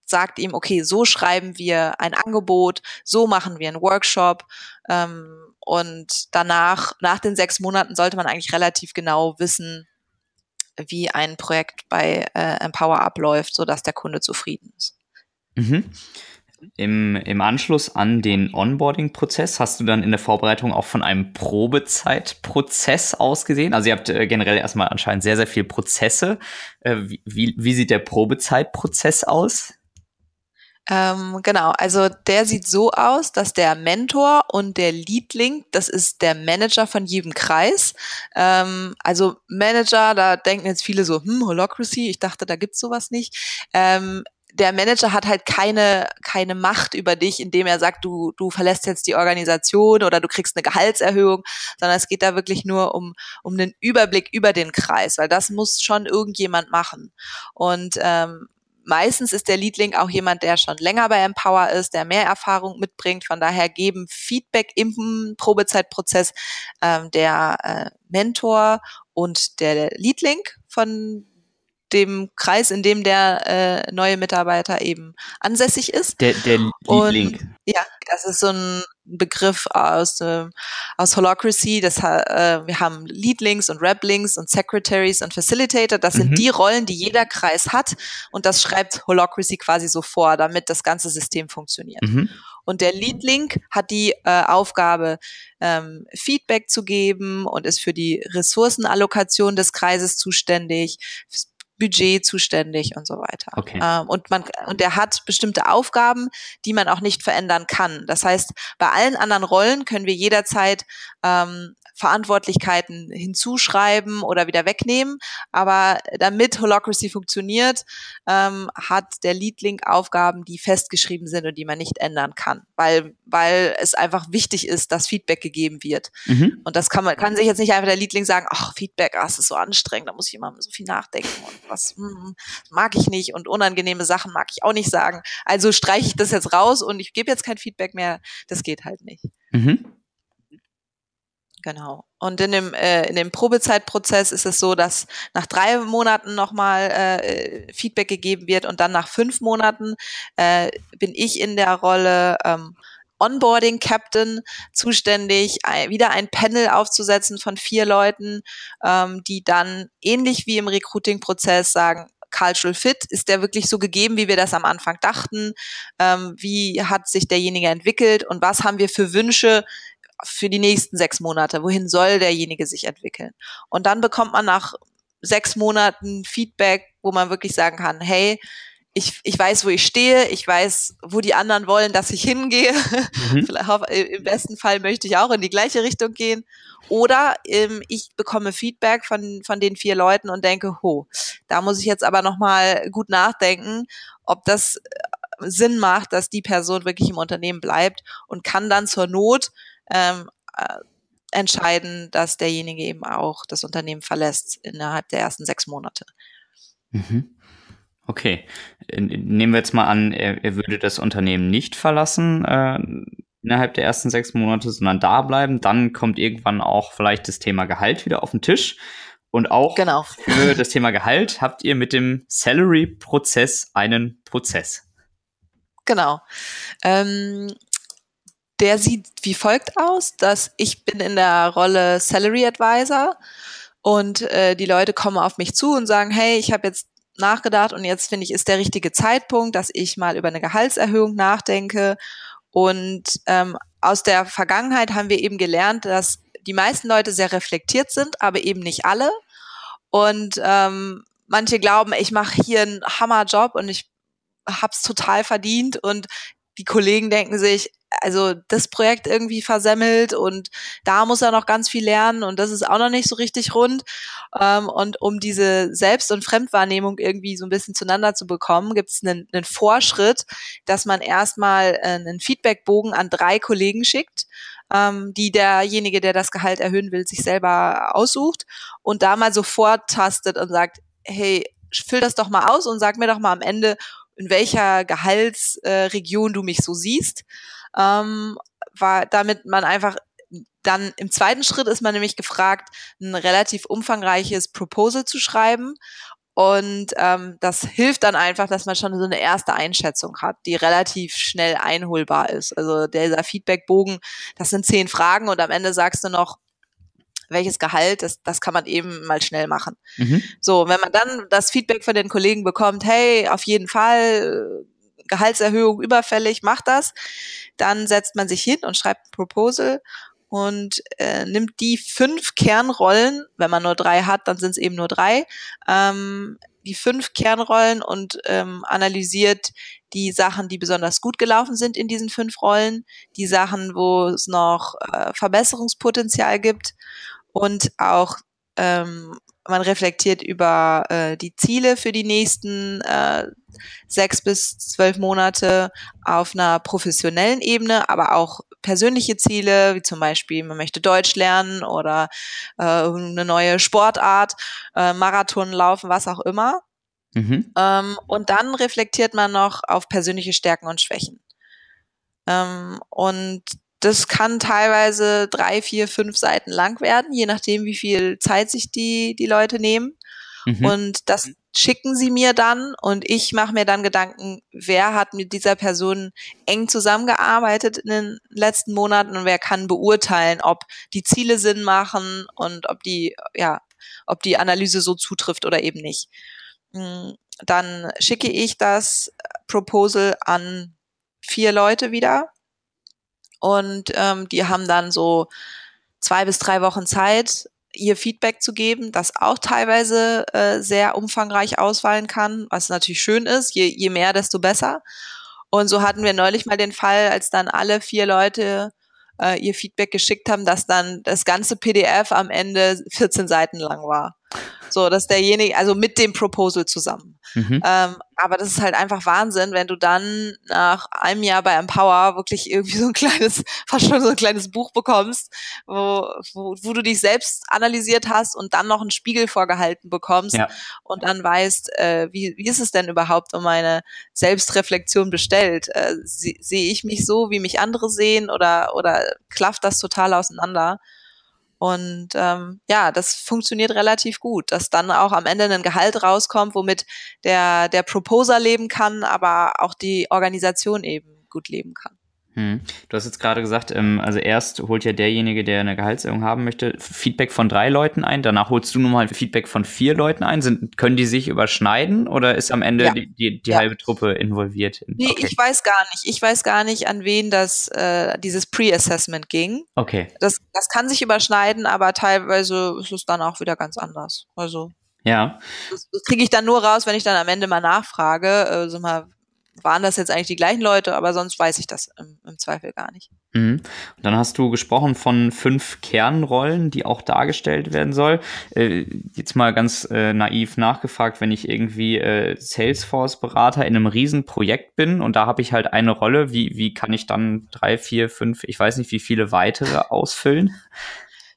sagt ihm, okay, so schreiben wir ein Angebot, so machen wir einen Workshop. Ähm, und danach, nach den sechs Monaten, sollte man eigentlich relativ genau wissen, wie ein Projekt bei äh, Empower abläuft, sodass der Kunde zufrieden ist. Mhm. Im, Im Anschluss an den Onboarding-Prozess hast du dann in der Vorbereitung auch von einem Probezeitprozess ausgesehen. Also ihr habt äh, generell erstmal anscheinend sehr, sehr viele Prozesse. Äh, wie, wie sieht der Probezeitprozess aus? Ähm, genau, also der sieht so aus, dass der Mentor und der Leadling, das ist der Manager von jedem Kreis. Ähm, also Manager, da denken jetzt viele so, hm, Holocracy, ich dachte, da gibt's sowas nicht. Ähm, der Manager hat halt keine, keine Macht über dich, indem er sagt, du, du verlässt jetzt die Organisation oder du kriegst eine Gehaltserhöhung, sondern es geht da wirklich nur um, um den Überblick über den Kreis, weil das muss schon irgendjemand machen. Und ähm, meistens ist der Leadlink auch jemand, der schon länger bei Empower ist, der mehr Erfahrung mitbringt. Von daher geben Feedback im Probezeitprozess ähm, der äh, Mentor und der Leadlink von dem Kreis, in dem der äh, neue Mitarbeiter eben ansässig ist. Der, der Leadlink. ja, das ist so ein Begriff aus, äh, aus Holocracy. Das, äh, wir haben Leadlinks und Replinks und Secretaries und Facilitator. Das sind mhm. die Rollen, die jeder Kreis hat. Und das schreibt Holocracy quasi so vor, damit das ganze System funktioniert. Mhm. Und der Leadlink hat die äh, Aufgabe, ähm, Feedback zu geben und ist für die Ressourcenallokation des Kreises zuständig, Budget zuständig und so weiter. Okay. Ähm, und man und er hat bestimmte Aufgaben, die man auch nicht verändern kann. Das heißt, bei allen anderen Rollen können wir jederzeit ähm, Verantwortlichkeiten hinzuschreiben oder wieder wegnehmen. Aber damit Holocracy funktioniert, ähm, hat der Leadlink Aufgaben, die festgeschrieben sind und die man nicht ändern kann, weil, weil es einfach wichtig ist, dass Feedback gegeben wird. Mhm. Und das kann man, kann sich jetzt nicht einfach der Leadlink sagen, ach, Feedback, ach, das ist so anstrengend, da muss ich immer so viel nachdenken und was hm, mag ich nicht und unangenehme Sachen mag ich auch nicht sagen. Also streiche ich das jetzt raus und ich gebe jetzt kein Feedback mehr. Das geht halt nicht. Mhm. Genau. Und in dem, äh, in dem Probezeitprozess ist es so, dass nach drei Monaten nochmal äh, Feedback gegeben wird und dann nach fünf Monaten äh, bin ich in der Rolle ähm, Onboarding Captain zuständig, wieder ein Panel aufzusetzen von vier Leuten, ähm, die dann ähnlich wie im Recruiting-Prozess sagen, Cultural Fit? Ist der wirklich so gegeben, wie wir das am Anfang dachten? Ähm, wie hat sich derjenige entwickelt und was haben wir für Wünsche für die nächsten sechs Monate? Wohin soll derjenige sich entwickeln? Und dann bekommt man nach sechs Monaten Feedback, wo man wirklich sagen kann, hey, ich, ich weiß, wo ich stehe, ich weiß, wo die anderen wollen, dass ich hingehe. Mhm. *laughs* Im besten Fall möchte ich auch in die gleiche Richtung gehen. Oder ähm, ich bekomme Feedback von, von den vier Leuten und denke, ho, da muss ich jetzt aber nochmal gut nachdenken, ob das äh, Sinn macht, dass die Person wirklich im Unternehmen bleibt und kann dann zur Not ähm, äh, entscheiden, dass derjenige eben auch das Unternehmen verlässt innerhalb der ersten sechs Monate. Mhm. Okay. Nehmen wir jetzt mal an, er, er würde das Unternehmen nicht verlassen äh, innerhalb der ersten sechs Monate, sondern da bleiben. Dann kommt irgendwann auch vielleicht das Thema Gehalt wieder auf den Tisch. Und auch genau. für das Thema Gehalt habt ihr mit dem Salary-Prozess einen Prozess. Genau. Ähm, der sieht wie folgt aus, dass ich bin in der Rolle Salary Advisor und äh, die Leute kommen auf mich zu und sagen, hey, ich habe jetzt nachgedacht und jetzt finde ich, ist der richtige Zeitpunkt, dass ich mal über eine Gehaltserhöhung nachdenke. Und ähm, aus der Vergangenheit haben wir eben gelernt, dass die meisten Leute sehr reflektiert sind, aber eben nicht alle. Und ähm, manche glauben, ich mache hier einen Hammerjob und ich hab's total verdient und die Kollegen denken sich, also das Projekt irgendwie versemmelt und da muss er noch ganz viel lernen und das ist auch noch nicht so richtig rund. Ähm, und um diese Selbst- und Fremdwahrnehmung irgendwie so ein bisschen zueinander zu bekommen, gibt es einen, einen Vorschritt, dass man erstmal äh, einen Feedbackbogen an drei Kollegen schickt ähm, die derjenige, der das Gehalt erhöhen will, sich selber aussucht und da mal sofort tastet und sagt, hey, füll das doch mal aus und sag mir doch mal am Ende, in welcher Gehaltsregion du mich so siehst ähm, war, damit man einfach dann im zweiten Schritt ist man nämlich gefragt, ein relativ umfangreiches Proposal zu schreiben. Und ähm, das hilft dann einfach, dass man schon so eine erste Einschätzung hat, die relativ schnell einholbar ist. Also dieser Feedbackbogen, das sind zehn Fragen und am Ende sagst du noch, welches Gehalt, das, das kann man eben mal schnell machen. Mhm. So, wenn man dann das Feedback von den Kollegen bekommt, hey, auf jeden Fall, Gehaltserhöhung überfällig, macht das. Dann setzt man sich hin und schreibt ein Proposal und äh, nimmt die fünf Kernrollen, wenn man nur drei hat, dann sind es eben nur drei, ähm, die fünf Kernrollen und ähm, analysiert die Sachen, die besonders gut gelaufen sind in diesen fünf Rollen, die Sachen, wo es noch äh, Verbesserungspotenzial gibt und auch ähm, man reflektiert über äh, die Ziele für die nächsten äh, sechs bis zwölf Monate auf einer professionellen Ebene, aber auch persönliche Ziele, wie zum Beispiel, man möchte Deutsch lernen oder äh, eine neue Sportart, äh, Marathon laufen, was auch immer. Mhm. Ähm, und dann reflektiert man noch auf persönliche Stärken und Schwächen. Ähm, und das kann teilweise drei, vier, fünf Seiten lang werden, je nachdem, wie viel Zeit sich die, die Leute nehmen. Mhm. Und das schicken sie mir dann und ich mache mir dann Gedanken, wer hat mit dieser Person eng zusammengearbeitet in den letzten Monaten und wer kann beurteilen, ob die Ziele Sinn machen und ob die, ja, ob die Analyse so zutrifft oder eben nicht. Hm, dann schicke ich das Proposal an vier Leute wieder und ähm, die haben dann so zwei bis drei Wochen Zeit, ihr Feedback zu geben, das auch teilweise äh, sehr umfangreich ausfallen kann, was natürlich schön ist. Je, je mehr, desto besser. Und so hatten wir neulich mal den Fall, als dann alle vier Leute äh, ihr Feedback geschickt haben, dass dann das ganze PDF am Ende 14 Seiten lang war. So, dass derjenige, also mit dem Proposal zusammen. Mhm. Ähm, aber das ist halt einfach Wahnsinn, wenn du dann nach einem Jahr bei Empower wirklich irgendwie so ein kleines, *laughs* fast schon so ein kleines Buch bekommst, wo, wo, wo du dich selbst analysiert hast und dann noch einen Spiegel vorgehalten bekommst ja. und dann weißt, äh, wie, wie ist es denn überhaupt um meine Selbstreflexion bestellt? Äh, Sehe ich mich so, wie mich andere sehen oder, oder klafft das total auseinander? Und ähm, ja, das funktioniert relativ gut, dass dann auch am Ende ein Gehalt rauskommt, womit der, der Proposer leben kann, aber auch die Organisation eben gut leben kann. Hm. Du hast jetzt gerade gesagt, ähm, also erst holt ja derjenige, der eine Gehaltserhöhung haben möchte, Feedback von drei Leuten ein, danach holst du nun mal Feedback von vier Leuten ein. Sind, können die sich überschneiden oder ist am Ende ja. die, die, die ja. halbe Truppe involviert? Nee, okay. ich weiß gar nicht. Ich weiß gar nicht, an wen das äh, dieses Pre-Assessment ging. Okay. Das, das kann sich überschneiden, aber teilweise ist es dann auch wieder ganz anders. Also ja. Das, das kriege ich dann nur raus, wenn ich dann am Ende mal nachfrage. Äh, so mal, waren das jetzt eigentlich die gleichen Leute, aber sonst weiß ich das im, im Zweifel gar nicht. Mhm. Und dann hast du gesprochen von fünf Kernrollen, die auch dargestellt werden soll. Äh, jetzt mal ganz äh, naiv nachgefragt, wenn ich irgendwie äh, Salesforce-Berater in einem Riesenprojekt bin und da habe ich halt eine Rolle, wie, wie kann ich dann drei, vier, fünf, ich weiß nicht, wie viele weitere ausfüllen?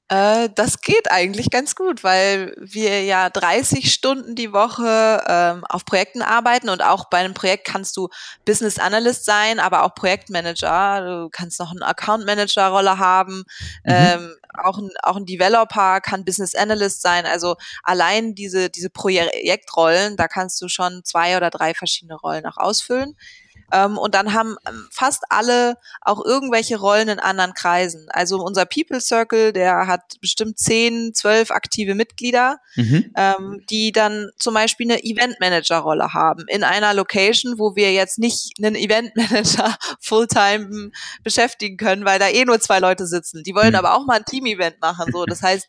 Äh, das geht eigentlich ganz gut, weil wir ja 30 Stunden die Woche ähm, auf Projekten arbeiten und auch bei einem Projekt kannst du Business Analyst sein, aber auch Projektmanager. Du kannst noch eine Account Manager Rolle haben. Mhm. Ähm, auch ein, auch ein Developer kann Business Analyst sein. Also allein diese, diese Projektrollen, da kannst du schon zwei oder drei verschiedene Rollen auch ausfüllen. Ähm, und dann haben ähm, fast alle auch irgendwelche Rollen in anderen Kreisen. Also unser People Circle, der hat bestimmt zehn, zwölf aktive Mitglieder, mhm. ähm, die dann zum Beispiel eine Event Manager Rolle haben in einer Location, wo wir jetzt nicht einen Event Manager *laughs* Fulltime beschäftigen können, weil da eh nur zwei Leute sitzen. Die wollen mhm. aber auch mal ein Team Event machen. So, das heißt,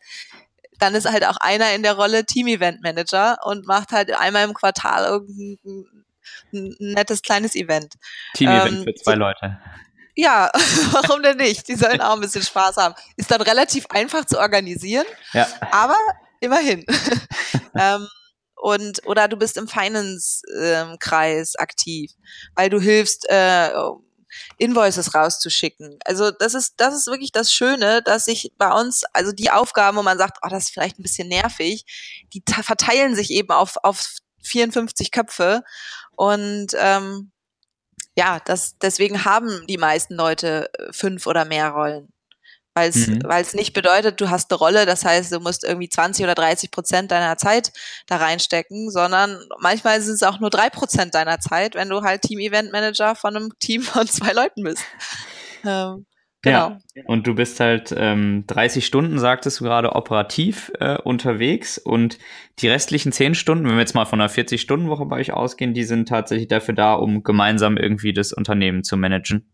dann ist halt auch einer in der Rolle Team Event Manager und macht halt einmal im Quartal irgendein ein nettes kleines Event. Team-Event ähm, für zwei Leute. Ja, *laughs* warum denn nicht? Die sollen auch ein bisschen Spaß haben. Ist dann relativ einfach zu organisieren, ja. aber immerhin. *laughs* ähm, und oder du bist im Finance-Kreis ähm, aktiv, weil du hilfst, äh, Invoices rauszuschicken. Also das ist, das ist wirklich das Schöne, dass sich bei uns, also die Aufgaben, wo man sagt, oh, das ist vielleicht ein bisschen nervig, die verteilen sich eben auf, auf 54 Köpfe und ähm, ja, das, deswegen haben die meisten Leute äh, fünf oder mehr Rollen. Weil es mhm. Weil's nicht bedeutet, du hast eine Rolle, das heißt, du musst irgendwie 20 oder 30 Prozent deiner Zeit da reinstecken, sondern manchmal sind es auch nur drei Prozent deiner Zeit, wenn du halt Team-Event-Manager von einem Team *laughs* von zwei Leuten bist. Ähm, Genau. Ja. Und du bist halt ähm, 30 Stunden, sagtest du gerade, operativ äh, unterwegs und die restlichen 10 Stunden, wenn wir jetzt mal von einer 40-Stunden-Woche bei euch ausgehen, die sind tatsächlich dafür da, um gemeinsam irgendwie das Unternehmen zu managen.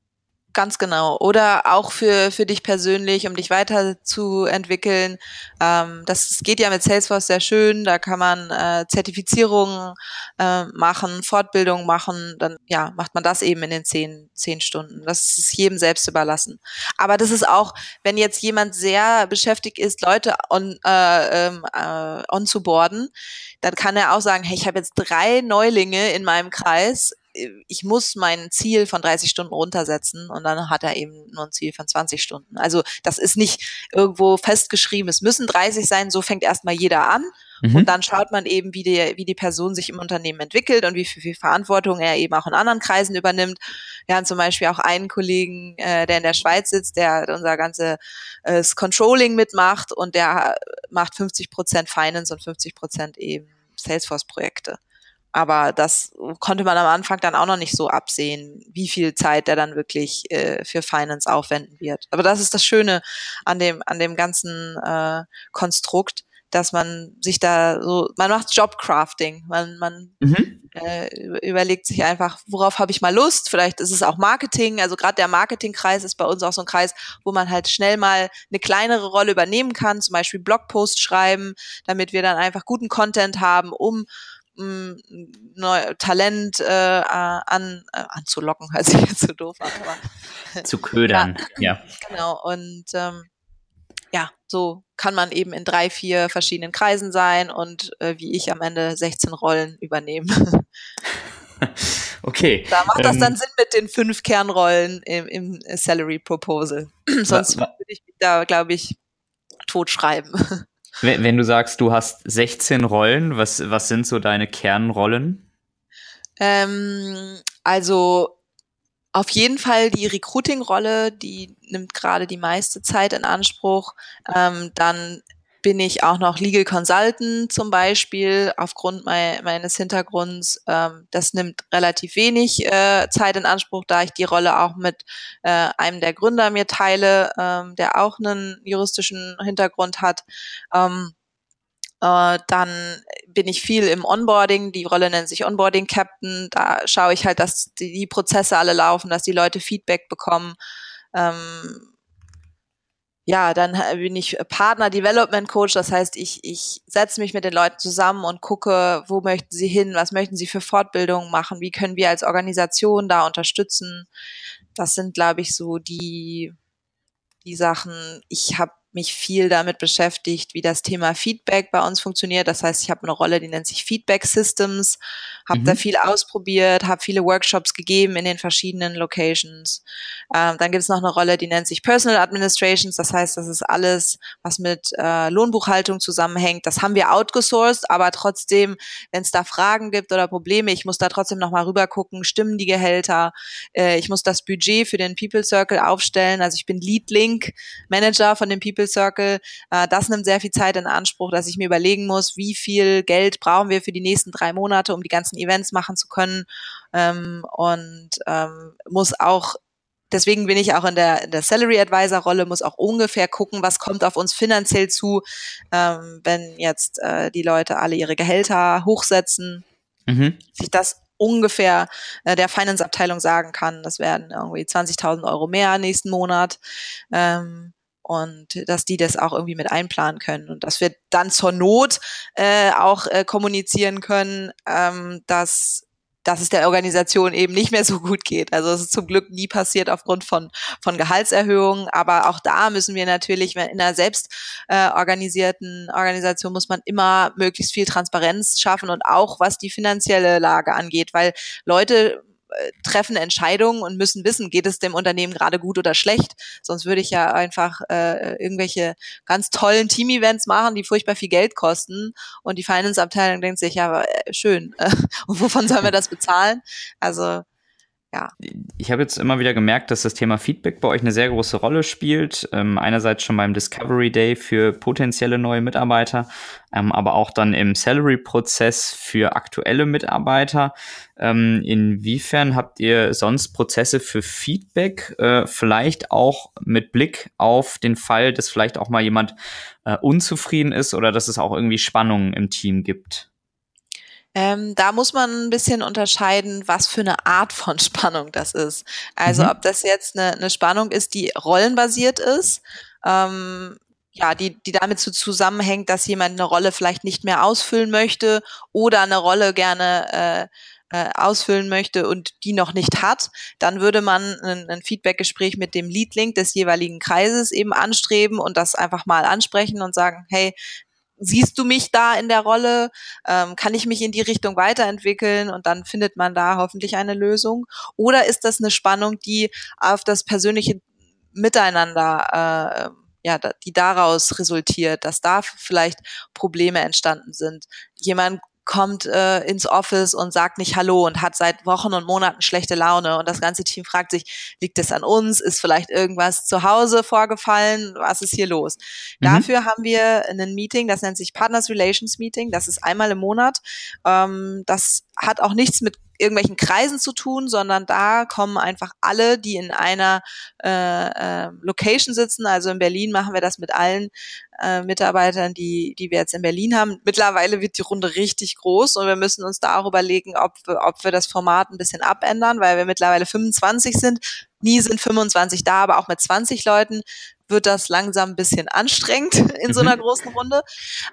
Ganz genau. Oder auch für, für dich persönlich, um dich weiterzuentwickeln. Ähm, das geht ja mit Salesforce sehr schön. Da kann man äh, Zertifizierungen äh, machen, Fortbildungen machen. Dann ja, macht man das eben in den zehn, zehn Stunden. Das ist jedem selbst überlassen. Aber das ist auch, wenn jetzt jemand sehr beschäftigt ist, Leute on, äh, ähm, äh, on zu boarden, dann kann er auch sagen, hey, ich habe jetzt drei Neulinge in meinem Kreis ich muss mein Ziel von 30 Stunden runtersetzen und dann hat er eben nur ein Ziel von 20 Stunden. Also das ist nicht irgendwo festgeschrieben, es müssen 30 sein, so fängt erstmal jeder an. Mhm. Und dann schaut man eben, wie die, wie die Person sich im Unternehmen entwickelt und wie viel, viel Verantwortung er eben auch in anderen Kreisen übernimmt. Wir haben zum Beispiel auch einen Kollegen, äh, der in der Schweiz sitzt, der unser ganze äh, Controlling mitmacht und der macht 50 Prozent Finance und 50 Prozent eben Salesforce-Projekte. Aber das konnte man am Anfang dann auch noch nicht so absehen, wie viel Zeit der dann wirklich äh, für Finance aufwenden wird. Aber das ist das Schöne an dem, an dem ganzen äh, Konstrukt, dass man sich da so, man macht Jobcrafting, man, man mhm. äh, überlegt sich einfach, worauf habe ich mal Lust, vielleicht ist es auch Marketing, also gerade der Marketingkreis ist bei uns auch so ein Kreis, wo man halt schnell mal eine kleinere Rolle übernehmen kann, zum Beispiel Blogpost schreiben, damit wir dann einfach guten Content haben, um neu, Talent äh, an, äh, anzulocken, *laughs* hört sich jetzt so doof an, aber *laughs* zu ködern, ja. ja. Genau, und ähm, ja, so kann man eben in drei, vier verschiedenen Kreisen sein und äh, wie ich am Ende 16 Rollen übernehmen. *laughs* okay. Da macht das ähm, dann Sinn mit den fünf Kernrollen im, im Salary Proposal. *clears throat* Sonst würde ich da, glaube ich, totschreiben. Wenn, wenn, du sagst, du hast 16 Rollen, was, was sind so deine Kernrollen? Ähm, also auf jeden Fall die Recruiting-Rolle, die nimmt gerade die meiste Zeit in Anspruch. Ähm, dann bin ich auch noch Legal Consultant zum Beispiel aufgrund mei meines Hintergrunds. Ähm, das nimmt relativ wenig äh, Zeit in Anspruch, da ich die Rolle auch mit äh, einem der Gründer mir teile, ähm, der auch einen juristischen Hintergrund hat. Ähm, äh, dann bin ich viel im Onboarding. Die Rolle nennt sich Onboarding Captain. Da schaue ich halt, dass die, die Prozesse alle laufen, dass die Leute Feedback bekommen. Ähm, ja, dann bin ich Partner Development Coach. Das heißt, ich, ich setze mich mit den Leuten zusammen und gucke, wo möchten sie hin, was möchten sie für Fortbildungen machen, wie können wir als Organisation da unterstützen. Das sind, glaube ich, so die, die Sachen. Ich habe mich viel damit beschäftigt, wie das Thema Feedback bei uns funktioniert. Das heißt, ich habe eine Rolle, die nennt sich Feedback Systems, habe mhm. da viel ausprobiert, habe viele Workshops gegeben in den verschiedenen Locations. Ähm, dann gibt es noch eine Rolle, die nennt sich Personal Administrations. Das heißt, das ist alles, was mit äh, Lohnbuchhaltung zusammenhängt. Das haben wir outgesourced, aber trotzdem, wenn es da Fragen gibt oder Probleme, ich muss da trotzdem nochmal rüber gucken, stimmen die Gehälter. Äh, ich muss das Budget für den People Circle aufstellen. Also ich bin Lead Link Manager von dem People Circle. Äh, das nimmt sehr viel Zeit in Anspruch, dass ich mir überlegen muss, wie viel Geld brauchen wir für die nächsten drei Monate, um die ganzen Events machen zu können. Ähm, und ähm, muss auch deswegen bin ich auch in der, in der Salary Advisor Rolle, muss auch ungefähr gucken, was kommt auf uns finanziell zu, ähm, wenn jetzt äh, die Leute alle ihre Gehälter hochsetzen, mhm. sich das ungefähr äh, der Finance-Abteilung sagen kann, das werden irgendwie 20.000 Euro mehr nächsten Monat. Ähm, und dass die das auch irgendwie mit einplanen können und dass wir dann zur Not äh, auch äh, kommunizieren können, ähm, dass dass es der Organisation eben nicht mehr so gut geht. Also es ist zum Glück nie passiert aufgrund von, von Gehaltserhöhungen, aber auch da müssen wir natürlich, in einer selbst äh, organisierten Organisation muss man immer möglichst viel Transparenz schaffen und auch was die finanzielle Lage angeht, weil Leute treffen Entscheidungen und müssen wissen, geht es dem Unternehmen gerade gut oder schlecht. Sonst würde ich ja einfach äh, irgendwelche ganz tollen Team-Events machen, die furchtbar viel Geld kosten. Und die Finance-Abteilung denkt sich, ja, äh, schön. Äh, *laughs* und wovon sollen wir das bezahlen? Also ja. Ich habe jetzt immer wieder gemerkt, dass das Thema Feedback bei euch eine sehr große Rolle spielt. Ähm, einerseits schon beim Discovery Day für potenzielle neue Mitarbeiter, ähm, aber auch dann im Salary-Prozess für aktuelle Mitarbeiter. Ähm, inwiefern habt ihr sonst Prozesse für Feedback, äh, vielleicht auch mit Blick auf den Fall, dass vielleicht auch mal jemand äh, unzufrieden ist oder dass es auch irgendwie Spannungen im Team gibt? Ähm, da muss man ein bisschen unterscheiden, was für eine Art von *laughs* Spannung das ist. Also mhm. ob das jetzt eine, eine, Spannung ist, die rollenbasiert ist, ähm, ja, die, die damit so zusammenhängt, dass jemand eine Rolle vielleicht nicht mehr ausfüllen möchte oder eine Rolle gerne äh, äh, ausfüllen möchte und die noch nicht hat, dann würde man ein, ein Feedbackgespräch mit dem Leadlink des jeweiligen Kreises eben anstreben und das einfach mal ansprechen und sagen, hey, siehst du mich da in der Rolle? Ähm, kann ich mich in die Richtung weiterentwickeln? Und dann findet man da hoffentlich eine Lösung. Oder ist das eine Spannung, die auf das persönliche Miteinander, äh, ja, die daraus resultiert, dass da vielleicht Probleme entstanden sind? Jemand kommt äh, ins Office und sagt nicht Hallo und hat seit Wochen und Monaten schlechte Laune und das ganze Team fragt sich, liegt es an uns? Ist vielleicht irgendwas zu Hause vorgefallen? Was ist hier los? Mhm. Dafür haben wir ein Meeting, das nennt sich Partners Relations Meeting. Das ist einmal im Monat. Ähm, das hat auch nichts mit irgendwelchen Kreisen zu tun, sondern da kommen einfach alle, die in einer äh, äh, Location sitzen. Also in Berlin machen wir das mit allen äh, Mitarbeitern, die, die wir jetzt in Berlin haben. Mittlerweile wird die Runde richtig groß und wir müssen uns da auch überlegen, ob ob wir das Format ein bisschen abändern, weil wir mittlerweile 25 sind. Nie sind 25 da, aber auch mit 20 Leuten wird das langsam ein bisschen anstrengend *laughs* in so einer mhm. großen Runde.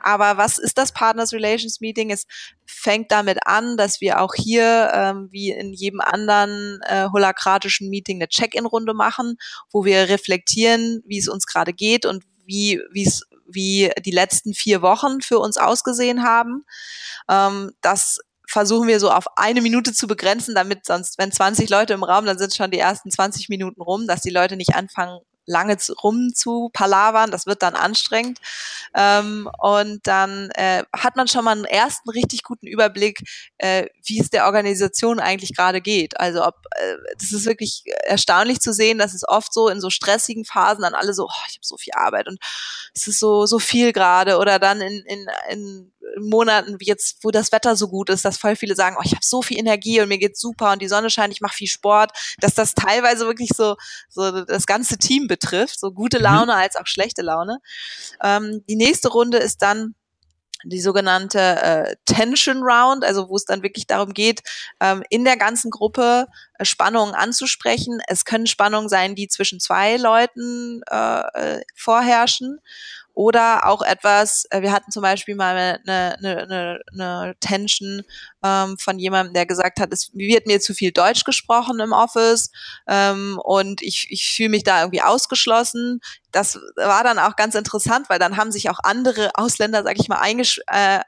Aber was ist das Partners Relations Meeting? Es fängt damit an, dass wir auch hier, ähm, wie in jedem anderen äh, holakratischen Meeting, eine Check-in-Runde machen, wo wir reflektieren, wie es uns gerade geht und wie, wie es wie die letzten vier Wochen für uns ausgesehen haben. Ähm, das versuchen wir so auf eine Minute zu begrenzen, damit sonst, wenn 20 Leute im Raum, dann sind schon die ersten 20 Minuten rum, dass die Leute nicht anfangen, lange rum zu palavern, das wird dann anstrengend. Ähm, und dann äh, hat man schon mal einen ersten richtig guten Überblick, äh, wie es der Organisation eigentlich gerade geht. Also ob äh, das ist wirklich erstaunlich zu sehen, dass es oft so in so stressigen Phasen dann alle so, oh, ich habe so viel Arbeit und es ist so so viel gerade oder dann in, in, in Monaten wie jetzt, wo das Wetter so gut ist, dass voll viele sagen, oh, ich habe so viel Energie und mir geht's super und die Sonne scheint, ich mache viel Sport, dass das teilweise wirklich so so das ganze Team betrifft, so gute mhm. Laune mhm. als auch schlechte Laune. Ähm, die nächste Runde ist dann die sogenannte äh, Tension Round, also wo es dann wirklich darum geht, ähm, in der ganzen Gruppe äh, Spannungen anzusprechen. Es können Spannungen sein, die zwischen zwei Leuten äh, äh vorherrschen oder auch etwas, äh, wir hatten zum Beispiel mal eine, eine, eine, eine Tension ähm, von jemandem, der gesagt hat, es wird mir zu viel Deutsch gesprochen im Office ähm, und ich, ich fühle mich da irgendwie ausgeschlossen das war dann auch ganz interessant, weil dann haben sich auch andere Ausländer, sag ich mal, äh,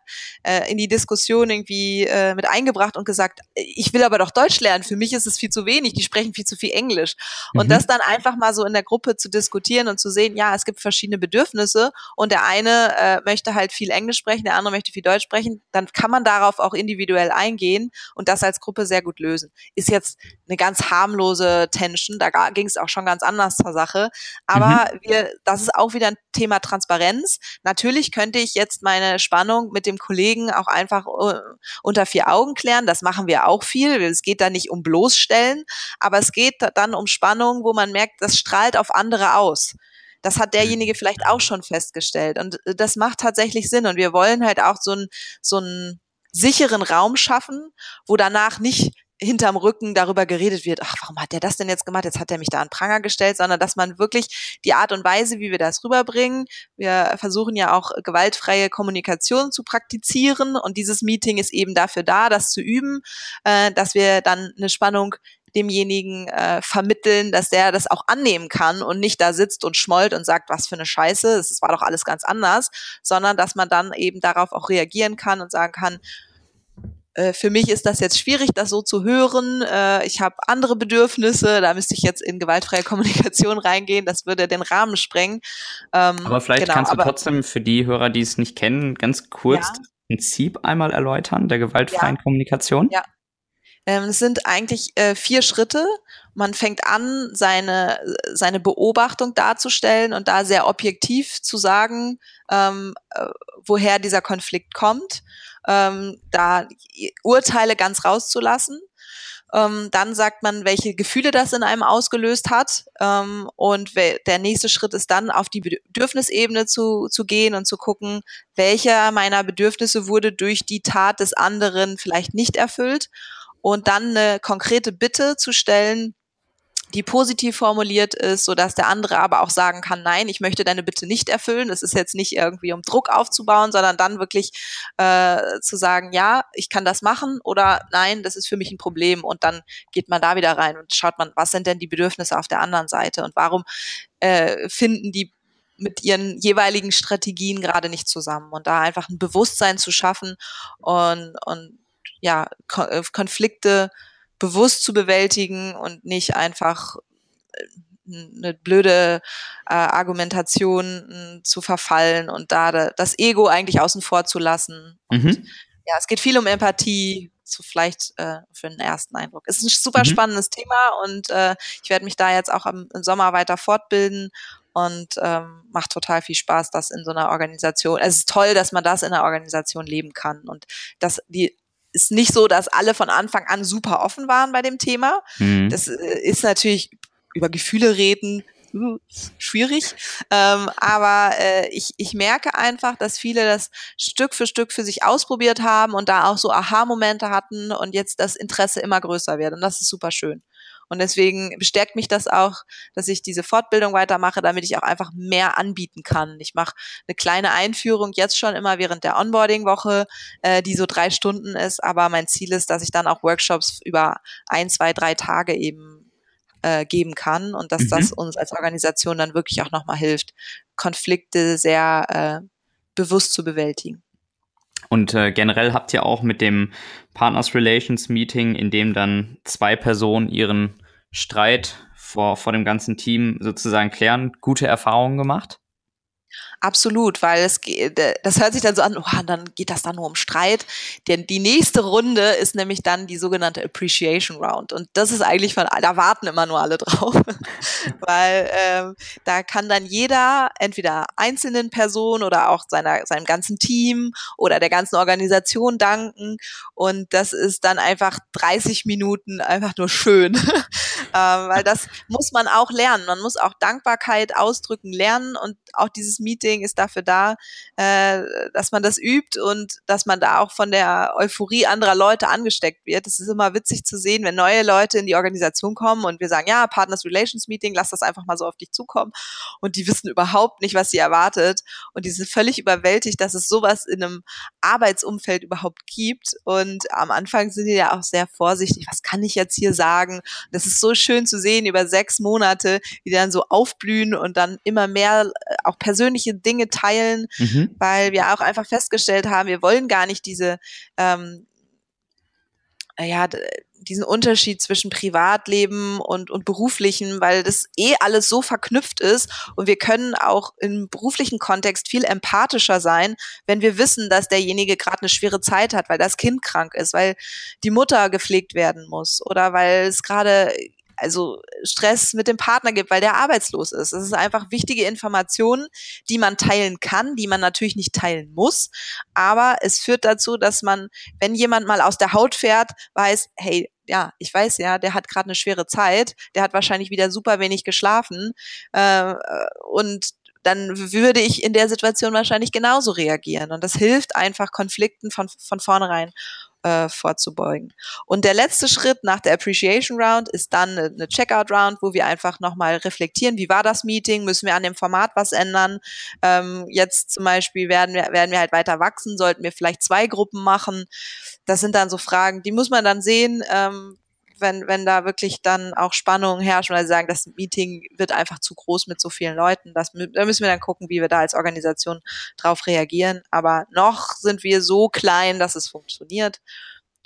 äh, in die Diskussion irgendwie äh, mit eingebracht und gesagt, ich will aber doch Deutsch lernen, für mich ist es viel zu wenig, die sprechen viel zu viel Englisch. Mhm. Und das dann einfach mal so in der Gruppe zu diskutieren und zu sehen, ja, es gibt verschiedene Bedürfnisse und der eine äh, möchte halt viel Englisch sprechen, der andere möchte viel Deutsch sprechen, dann kann man darauf auch individuell eingehen und das als Gruppe sehr gut lösen. Ist jetzt eine ganz harmlose Tension, da ging es auch schon ganz anders zur Sache, aber mhm. wir wir, das ist auch wieder ein Thema Transparenz. Natürlich könnte ich jetzt meine Spannung mit dem Kollegen auch einfach uh, unter vier Augen klären. Das machen wir auch viel. Es geht da nicht um bloßstellen, aber es geht dann um Spannung, wo man merkt, das strahlt auf andere aus. Das hat derjenige mhm. vielleicht auch schon festgestellt. Und äh, das macht tatsächlich Sinn. Und wir wollen halt auch so einen, so einen sicheren Raum schaffen, wo danach nicht hinterm Rücken darüber geredet wird, ach, warum hat der das denn jetzt gemacht? Jetzt hat er mich da an Pranger gestellt, sondern dass man wirklich die Art und Weise, wie wir das rüberbringen, wir versuchen ja auch gewaltfreie Kommunikation zu praktizieren und dieses Meeting ist eben dafür da, das zu üben, äh, dass wir dann eine Spannung demjenigen äh, vermitteln, dass der das auch annehmen kann und nicht da sitzt und schmollt und sagt, was für eine Scheiße, das war doch alles ganz anders, sondern dass man dann eben darauf auch reagieren kann und sagen kann, äh, für mich ist das jetzt schwierig, das so zu hören. Äh, ich habe andere Bedürfnisse, da müsste ich jetzt in gewaltfreie *laughs* Kommunikation reingehen, das würde den Rahmen sprengen. Ähm, aber vielleicht genau, kannst du trotzdem für die Hörer, die es nicht kennen, ganz kurz ja. das Prinzip einmal erläutern, der gewaltfreien ja. Kommunikation. Ja. Ähm, es sind eigentlich äh, vier Schritte. Man fängt an, seine, seine Beobachtung darzustellen und da sehr objektiv zu sagen, ähm, äh, woher dieser Konflikt kommt ähm, da Urteile ganz rauszulassen. Ähm, dann sagt man, welche Gefühle das in einem ausgelöst hat. Ähm, und der nächste Schritt ist dann, auf die Bedürfnisebene zu, zu gehen und zu gucken, welcher meiner Bedürfnisse wurde durch die Tat des anderen vielleicht nicht erfüllt. Und dann eine konkrete Bitte zu stellen, die positiv formuliert ist, so dass der andere aber auch sagen kann, nein, ich möchte deine Bitte nicht erfüllen. Das ist jetzt nicht irgendwie um Druck aufzubauen, sondern dann wirklich äh, zu sagen, ja, ich kann das machen oder nein, das ist für mich ein Problem. Und dann geht man da wieder rein und schaut man, was sind denn die Bedürfnisse auf der anderen Seite und warum äh, finden die mit ihren jeweiligen Strategien gerade nicht zusammen und da einfach ein Bewusstsein zu schaffen und, und ja, äh, Konflikte bewusst zu bewältigen und nicht einfach äh, eine blöde äh, Argumentation zu verfallen und da das Ego eigentlich außen vor zu lassen. Mhm. ja, es geht viel um Empathie, so vielleicht äh, für den ersten Eindruck. Es ist ein super mhm. spannendes Thema und äh, ich werde mich da jetzt auch im, im Sommer weiter fortbilden und ähm, macht total viel Spaß, das in so einer Organisation. Es ist toll, dass man das in einer Organisation leben kann und dass die ist nicht so, dass alle von Anfang an super offen waren bei dem Thema. Mhm. Das äh, ist natürlich über Gefühle reden uh, schwierig. Ähm, aber äh, ich, ich merke einfach, dass viele das Stück für Stück für sich ausprobiert haben und da auch so Aha-Momente hatten und jetzt das Interesse immer größer wird. Und das ist super schön. Und deswegen bestärkt mich das auch, dass ich diese Fortbildung weitermache, damit ich auch einfach mehr anbieten kann. Ich mache eine kleine Einführung jetzt schon immer während der Onboarding-Woche, äh, die so drei Stunden ist. Aber mein Ziel ist, dass ich dann auch Workshops über ein, zwei, drei Tage eben äh, geben kann und dass mhm. das uns als Organisation dann wirklich auch nochmal hilft, Konflikte sehr äh, bewusst zu bewältigen. Und äh, generell habt ihr auch mit dem Partners Relations Meeting, in dem dann zwei Personen ihren Streit vor, vor dem ganzen Team sozusagen klären, gute Erfahrungen gemacht? Absolut, weil es das hört sich dann so an, oh, dann geht das dann nur um Streit. Denn die nächste Runde ist nämlich dann die sogenannte Appreciation Round. Und das ist eigentlich von, da warten immer nur alle *laughs* drauf. weil ähm, da kann dann jeder, entweder einzelnen Personen oder auch seiner, seinem ganzen Team oder der ganzen Organisation danken. Und das ist dann einfach 30 Minuten einfach nur schön. *laughs* ähm, weil das muss man auch lernen. Man muss auch Dankbarkeit ausdrücken lernen und auch dieses Meeting ist dafür da, äh, dass man das übt und dass man da auch von der Euphorie anderer Leute angesteckt wird. Es ist immer witzig zu sehen, wenn neue Leute in die Organisation kommen und wir sagen, ja, Partners Relations Meeting, lass das einfach mal so auf dich zukommen und die wissen überhaupt nicht, was sie erwartet und die sind völlig überwältigt, dass es sowas in einem Arbeitsumfeld überhaupt gibt und am Anfang sind die ja auch sehr vorsichtig, was kann ich jetzt hier sagen? Das ist so schön zu sehen über sechs Monate, wie die dann so aufblühen und dann immer mehr äh, auch persönliche Dinge teilen, mhm. weil wir auch einfach festgestellt haben, wir wollen gar nicht diese ähm, ja, diesen Unterschied zwischen Privatleben und, und beruflichen, weil das eh alles so verknüpft ist und wir können auch im beruflichen Kontext viel empathischer sein, wenn wir wissen, dass derjenige gerade eine schwere Zeit hat, weil das Kind krank ist, weil die Mutter gepflegt werden muss oder weil es gerade also Stress mit dem Partner gibt, weil der arbeitslos ist. Das ist einfach wichtige Informationen, die man teilen kann, die man natürlich nicht teilen muss. Aber es führt dazu, dass man, wenn jemand mal aus der Haut fährt, weiß, hey, ja, ich weiß ja, der hat gerade eine schwere Zeit, der hat wahrscheinlich wieder super wenig geschlafen äh, und dann würde ich in der Situation wahrscheinlich genauso reagieren. Und das hilft einfach, Konflikten von, von vornherein äh, vorzubeugen. Und der letzte Schritt nach der Appreciation Round ist dann eine, Checkout Round, wo wir einfach nochmal reflektieren, wie war das Meeting, müssen wir an dem Format was ändern. Ähm, jetzt zum Beispiel werden wir, werden wir halt weiter wachsen, sollten wir vielleicht zwei Gruppen machen. Das sind dann so Fragen, die muss man dann sehen, ähm, wenn, wenn da wirklich dann auch Spannungen herrschen, weil sie sagen, das Meeting wird einfach zu groß mit so vielen Leuten. Das, da müssen wir dann gucken, wie wir da als Organisation drauf reagieren. Aber noch sind wir so klein, dass es funktioniert.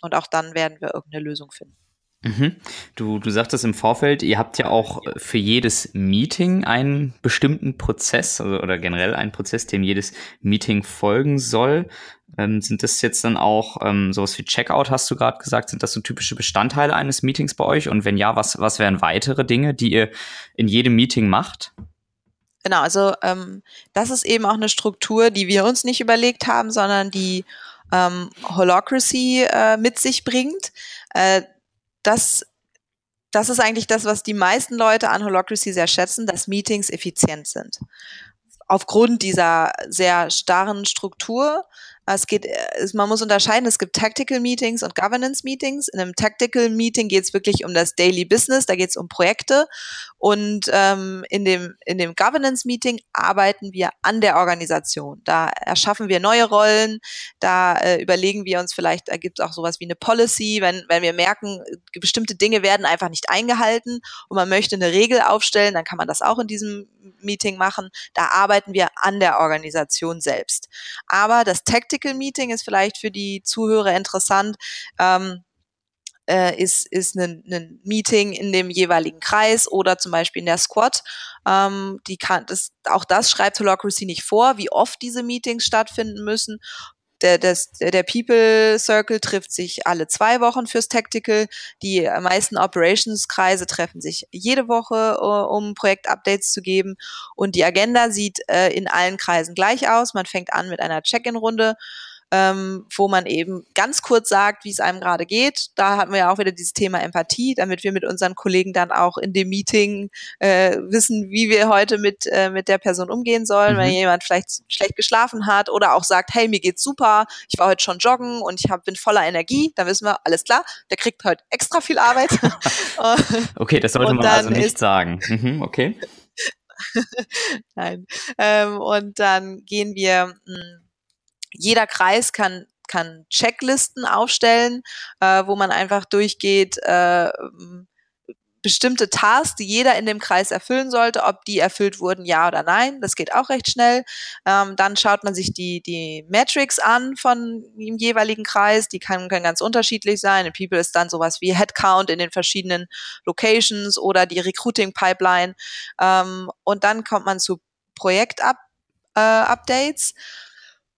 Und auch dann werden wir irgendeine Lösung finden. Mhm. Du, du sagtest im Vorfeld, ihr habt ja auch für jedes Meeting einen bestimmten Prozess also, oder generell einen Prozess, dem jedes Meeting folgen soll. Ähm, sind das jetzt dann auch ähm, sowas wie Checkout, hast du gerade gesagt? Sind das so typische Bestandteile eines Meetings bei euch? Und wenn ja, was, was wären weitere Dinge, die ihr in jedem Meeting macht? Genau, also ähm, das ist eben auch eine Struktur, die wir uns nicht überlegt haben, sondern die ähm, Holocracy äh, mit sich bringt. Äh, das, das ist eigentlich das, was die meisten Leute an Holocracy sehr schätzen, dass Meetings effizient sind. Aufgrund dieser sehr starren Struktur es geht, man muss unterscheiden, es gibt Tactical Meetings und Governance Meetings. In einem Tactical Meeting geht es wirklich um das Daily Business, da geht es um Projekte. Und ähm, in, dem, in dem Governance Meeting arbeiten wir an der Organisation. Da erschaffen wir neue Rollen, da äh, überlegen wir uns vielleicht, da gibt es auch sowas wie eine Policy, wenn, wenn wir merken, bestimmte Dinge werden einfach nicht eingehalten und man möchte eine Regel aufstellen, dann kann man das auch in diesem Meeting machen. Da arbeiten wir an der Organisation selbst. Aber das Tactical Meeting ist vielleicht für die Zuhörer interessant. Ähm, äh, ist, ist ein, ein Meeting in dem jeweiligen Kreis oder zum Beispiel in der Squad. Ähm, die kann, das, auch das schreibt Holocracy nicht vor, wie oft diese Meetings stattfinden müssen der, das, der People Circle trifft sich alle zwei Wochen fürs Tactical. Die meisten Operations-Kreise treffen sich jede Woche, äh, um Projektupdates zu geben. Und die Agenda sieht äh, in allen Kreisen gleich aus. Man fängt an mit einer Check-in-Runde ähm, wo man eben ganz kurz sagt, wie es einem gerade geht. Da hatten wir ja auch wieder dieses Thema Empathie, damit wir mit unseren Kollegen dann auch in dem Meeting äh, wissen, wie wir heute mit, äh, mit der Person umgehen sollen, mhm. wenn jemand vielleicht schlecht geschlafen hat oder auch sagt, hey, mir geht's super, ich war heute schon joggen und ich hab, bin voller Energie, dann wissen wir, alles klar, der kriegt heute extra viel Arbeit. *laughs* okay, das sollte man also nicht sagen. Mhm, okay. *laughs* Nein. Ähm, und dann gehen wir mh, hm, jeder Kreis kann kann Checklisten aufstellen, äh, wo man einfach durchgeht, äh, bestimmte Tasks, die jeder in dem Kreis erfüllen sollte, ob die erfüllt wurden, ja oder nein. Das geht auch recht schnell. Ähm, dann schaut man sich die, die Metrics an von dem jeweiligen Kreis. Die kann, können ganz unterschiedlich sein. In People ist dann sowas wie Headcount in den verschiedenen Locations oder die Recruiting Pipeline. Ähm, und dann kommt man zu Projekt-Updates. Äh,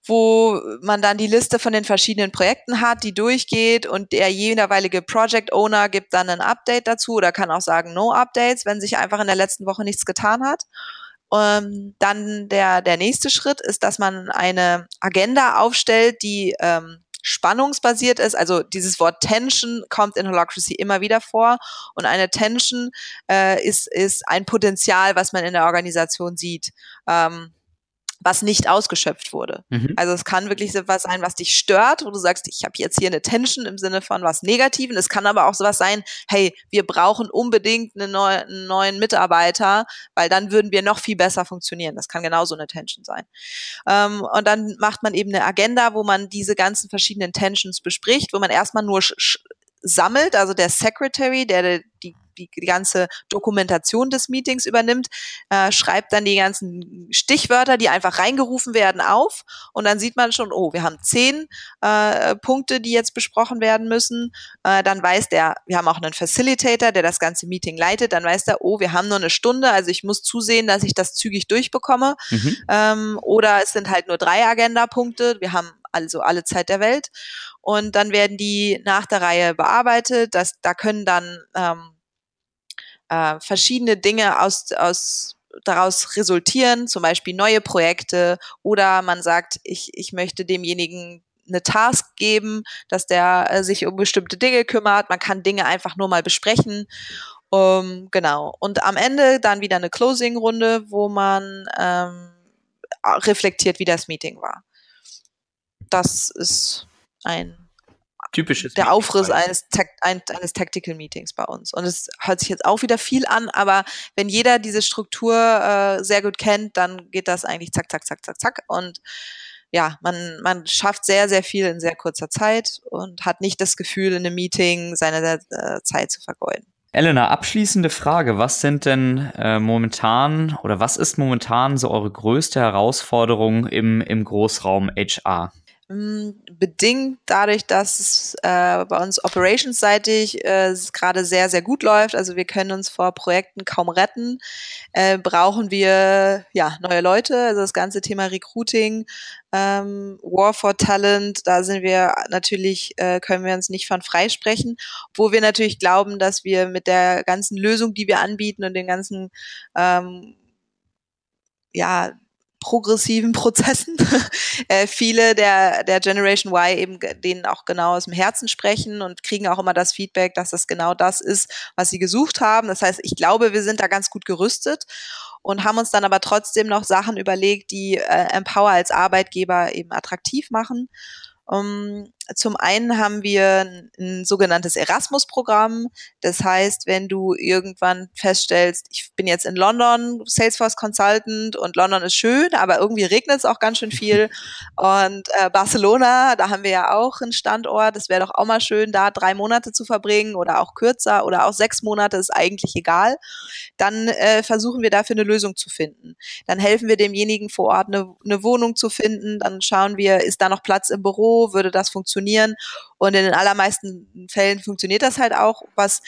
wo man dann die Liste von den verschiedenen Projekten hat, die durchgeht und der jeweilige Project Owner gibt dann ein Update dazu oder kann auch sagen No Updates, wenn sich einfach in der letzten Woche nichts getan hat. Ähm, dann der, der nächste Schritt ist, dass man eine Agenda aufstellt, die ähm, spannungsbasiert ist. Also dieses Wort Tension kommt in Holacracy immer wieder vor. Und eine Tension äh, ist, ist ein Potenzial, was man in der Organisation sieht. Ähm, was nicht ausgeschöpft wurde. Mhm. Also es kann wirklich sowas sein, was dich stört, wo du sagst, ich habe jetzt hier eine Tension im Sinne von was Negativen. Es kann aber auch sowas sein, hey, wir brauchen unbedingt eine neue, einen neuen Mitarbeiter, weil dann würden wir noch viel besser funktionieren. Das kann genauso eine Tension sein. Ähm, und dann macht man eben eine Agenda, wo man diese ganzen verschiedenen Tensions bespricht, wo man erstmal nur sammelt, also der Secretary, der die die, die ganze Dokumentation des Meetings übernimmt, äh, schreibt dann die ganzen Stichwörter, die einfach reingerufen werden, auf und dann sieht man schon, oh, wir haben zehn äh, Punkte, die jetzt besprochen werden müssen. Äh, dann weiß der, wir haben auch einen Facilitator, der das ganze Meeting leitet, dann weiß der, oh, wir haben nur eine Stunde, also ich muss zusehen, dass ich das zügig durchbekomme. Mhm. Ähm, oder es sind halt nur drei Agenda-Punkte, wir haben also alle Zeit der Welt. Und dann werden die nach der Reihe bearbeitet. Das, da können dann ähm, äh, verschiedene Dinge aus, aus daraus resultieren, zum Beispiel neue Projekte oder man sagt, ich, ich möchte demjenigen eine Task geben, dass der äh, sich um bestimmte Dinge kümmert. Man kann Dinge einfach nur mal besprechen. Um, genau. Und am Ende dann wieder eine Closing-Runde, wo man ähm, reflektiert, wie das Meeting war. Das ist ein typisches. Der Aufriss eines, eines Tactical Meetings bei uns. Und es hört sich jetzt auch wieder viel an, aber wenn jeder diese Struktur äh, sehr gut kennt, dann geht das eigentlich zack, zack, zack, zack, zack. Und ja, man, man schafft sehr, sehr viel in sehr kurzer Zeit und hat nicht das Gefühl, in einem Meeting seine äh, Zeit zu vergeuden. Elena, abschließende Frage. Was sind denn äh, momentan oder was ist momentan so eure größte Herausforderung im, im Großraum HR? Hm, bedingt dadurch, dass es äh, bei uns operationsseitig äh, gerade sehr, sehr gut läuft, also wir können uns vor Projekten kaum retten, äh, brauchen wir ja neue Leute, also das ganze Thema Recruiting, ähm, War for Talent, da sind wir natürlich, äh, können wir uns nicht von freisprechen, wo wir natürlich glauben, dass wir mit der ganzen Lösung, die wir anbieten und den ganzen ähm, ja, progressiven Prozessen. *laughs* äh, viele der, der Generation Y eben denen auch genau aus dem Herzen sprechen und kriegen auch immer das Feedback, dass das genau das ist, was sie gesucht haben. Das heißt, ich glaube, wir sind da ganz gut gerüstet und haben uns dann aber trotzdem noch Sachen überlegt, die äh, Empower als Arbeitgeber eben attraktiv machen. Um, zum einen haben wir ein, ein sogenanntes Erasmus-Programm. Das heißt, wenn du irgendwann feststellst, ich bin jetzt in London Salesforce Consultant und London ist schön, aber irgendwie regnet es auch ganz schön viel. *laughs* Und äh, Barcelona, da haben wir ja auch einen Standort. Es wäre doch auch mal schön, da drei Monate zu verbringen oder auch kürzer oder auch sechs Monate, ist eigentlich egal. Dann äh, versuchen wir dafür eine Lösung zu finden. Dann helfen wir demjenigen vor Ort eine, eine Wohnung zu finden. Dann schauen wir, ist da noch Platz im Büro? Würde das funktionieren? Funktionieren. Und in den allermeisten Fällen funktioniert das halt auch, was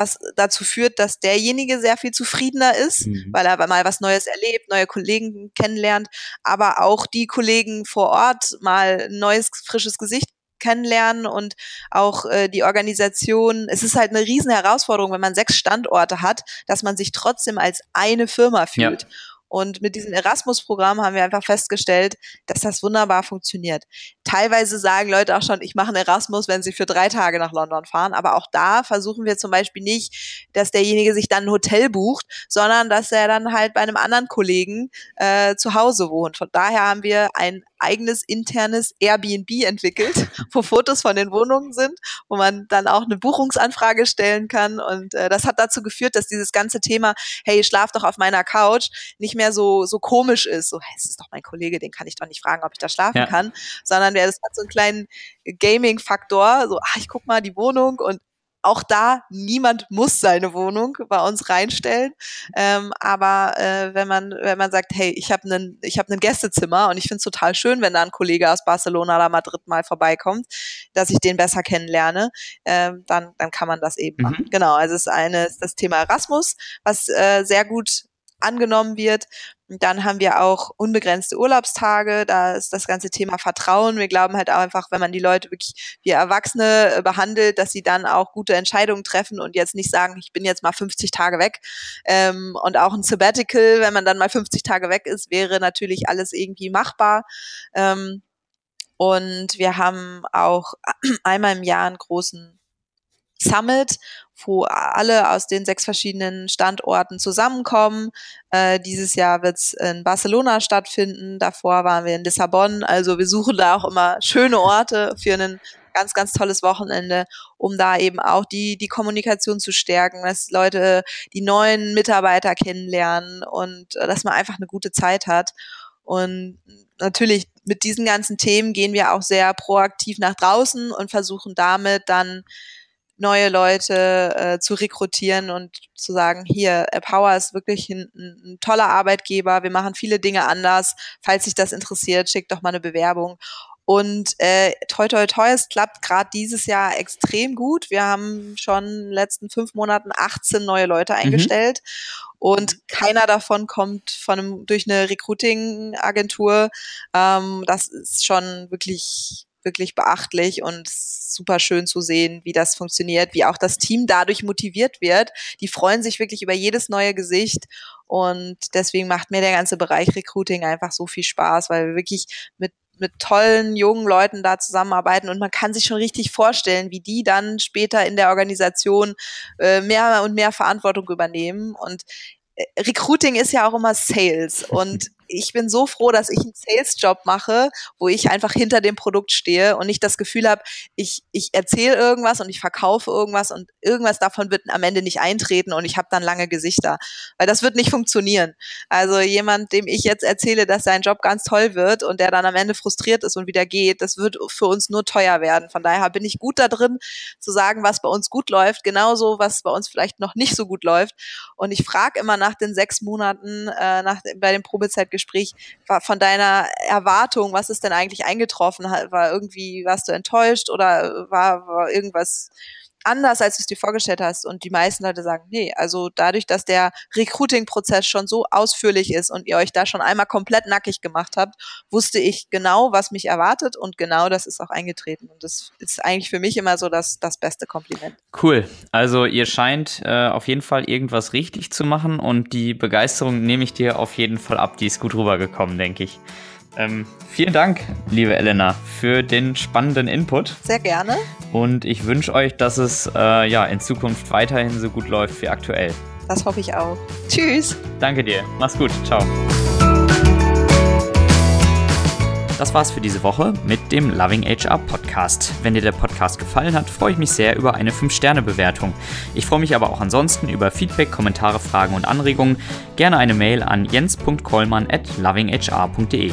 was dazu führt, dass derjenige sehr viel zufriedener ist, mhm. weil er mal was Neues erlebt, neue Kollegen kennenlernt, aber auch die Kollegen vor Ort mal ein neues, frisches Gesicht kennenlernen und auch äh, die Organisation. Es ist halt eine riesen Herausforderung, wenn man sechs Standorte hat, dass man sich trotzdem als eine Firma fühlt. Ja. Und mit diesem Erasmus-Programm haben wir einfach festgestellt, dass das wunderbar funktioniert. Teilweise sagen Leute auch schon, ich mache einen Erasmus, wenn sie für drei Tage nach London fahren. Aber auch da versuchen wir zum Beispiel nicht, dass derjenige sich dann ein Hotel bucht, sondern dass er dann halt bei einem anderen Kollegen äh, zu Hause wohnt. Von daher haben wir ein eigenes internes Airbnb entwickelt, *laughs* wo Fotos von den Wohnungen sind, wo man dann auch eine Buchungsanfrage stellen kann. Und äh, das hat dazu geführt, dass dieses ganze Thema, hey, schlaf doch auf meiner Couch, nicht mehr so, so komisch ist. So, hey, es ist doch mein Kollege, den kann ich doch nicht fragen, ob ich da schlafen ja. kann, sondern der, das hat so einen kleinen Gaming-Faktor, so, ach, ich guck mal die Wohnung und auch da, niemand muss seine Wohnung bei uns reinstellen. Ähm, aber äh, wenn man, wenn man sagt, hey, ich habe einen, ich habe ein Gästezimmer und ich finde es total schön, wenn da ein Kollege aus Barcelona oder Madrid mal vorbeikommt, dass ich den besser kennenlerne, äh, dann, dann kann man das eben mhm. machen. Genau, also es ist eine, ist das Thema Erasmus, was äh, sehr gut angenommen wird. Und dann haben wir auch unbegrenzte Urlaubstage. Da ist das ganze Thema Vertrauen. Wir glauben halt auch einfach, wenn man die Leute wirklich wie Erwachsene äh, behandelt, dass sie dann auch gute Entscheidungen treffen und jetzt nicht sagen, ich bin jetzt mal 50 Tage weg. Ähm, und auch ein Sabbatical, wenn man dann mal 50 Tage weg ist, wäre natürlich alles irgendwie machbar. Ähm, und wir haben auch einmal im Jahr einen großen Summit, wo alle aus den sechs verschiedenen Standorten zusammenkommen. Äh, dieses Jahr wird es in Barcelona stattfinden. Davor waren wir in Lissabon. Also wir suchen da auch immer schöne Orte für ein ganz, ganz tolles Wochenende, um da eben auch die, die Kommunikation zu stärken, dass Leute die neuen Mitarbeiter kennenlernen und äh, dass man einfach eine gute Zeit hat. Und natürlich mit diesen ganzen Themen gehen wir auch sehr proaktiv nach draußen und versuchen damit dann neue Leute äh, zu rekrutieren und zu sagen, hier, Power ist wirklich ein, ein, toller Arbeitgeber, wir machen viele Dinge anders. Falls sich das interessiert, schickt doch mal eine Bewerbung. Und äh, toi toi toi, es klappt gerade dieses Jahr extrem gut. Wir haben schon in den letzten fünf Monaten 18 neue Leute mhm. eingestellt. Mhm. Und keiner davon kommt von einem, durch eine Recruiting-Agentur. Ähm, das ist schon wirklich wirklich beachtlich und super schön zu sehen, wie das funktioniert, wie auch das Team dadurch motiviert wird. Die freuen sich wirklich über jedes neue Gesicht und deswegen macht mir der ganze Bereich Recruiting einfach so viel Spaß, weil wir wirklich mit mit tollen jungen Leuten da zusammenarbeiten und man kann sich schon richtig vorstellen, wie die dann später in der Organisation äh, mehr und mehr Verantwortung übernehmen. Und äh, Recruiting ist ja auch immer Sales *laughs* und ich bin so froh, dass ich einen Sales-Job mache, wo ich einfach hinter dem Produkt stehe und nicht das Gefühl habe, ich, ich erzähle irgendwas und ich verkaufe irgendwas und irgendwas davon wird am Ende nicht eintreten und ich habe dann lange Gesichter. Weil das wird nicht funktionieren. Also jemand, dem ich jetzt erzähle, dass sein Job ganz toll wird und der dann am Ende frustriert ist und wieder geht, das wird für uns nur teuer werden. Von daher bin ich gut da drin, zu sagen, was bei uns gut läuft, genauso was bei uns vielleicht noch nicht so gut läuft. Und ich frage immer nach den sechs Monaten, äh, nach, bei dem Probezeit Gespräch von deiner Erwartung, was ist denn eigentlich eingetroffen? War irgendwie, warst du enttäuscht oder war, war irgendwas anders, als du es dir vorgestellt hast. Und die meisten Leute sagen, nee, also dadurch, dass der Recruiting-Prozess schon so ausführlich ist und ihr euch da schon einmal komplett nackig gemacht habt, wusste ich genau, was mich erwartet und genau das ist auch eingetreten. Und das ist eigentlich für mich immer so das, das beste Kompliment. Cool. Also ihr scheint äh, auf jeden Fall irgendwas richtig zu machen und die Begeisterung nehme ich dir auf jeden Fall ab. Die ist gut rübergekommen, denke ich. Ähm, vielen Dank, liebe Elena, für den spannenden Input. Sehr gerne. Und ich wünsche euch, dass es äh, ja in Zukunft weiterhin so gut läuft wie aktuell. Das hoffe ich auch. Tschüss. Danke dir. Mach's gut. Ciao. Das war's für diese Woche mit dem Loving HR Podcast. Wenn dir der Podcast gefallen hat, freue ich mich sehr über eine 5-Sterne-Bewertung. Ich freue mich aber auch ansonsten über Feedback, Kommentare, Fragen und Anregungen. Gerne eine Mail an jens.kollmann at lovinghr.de.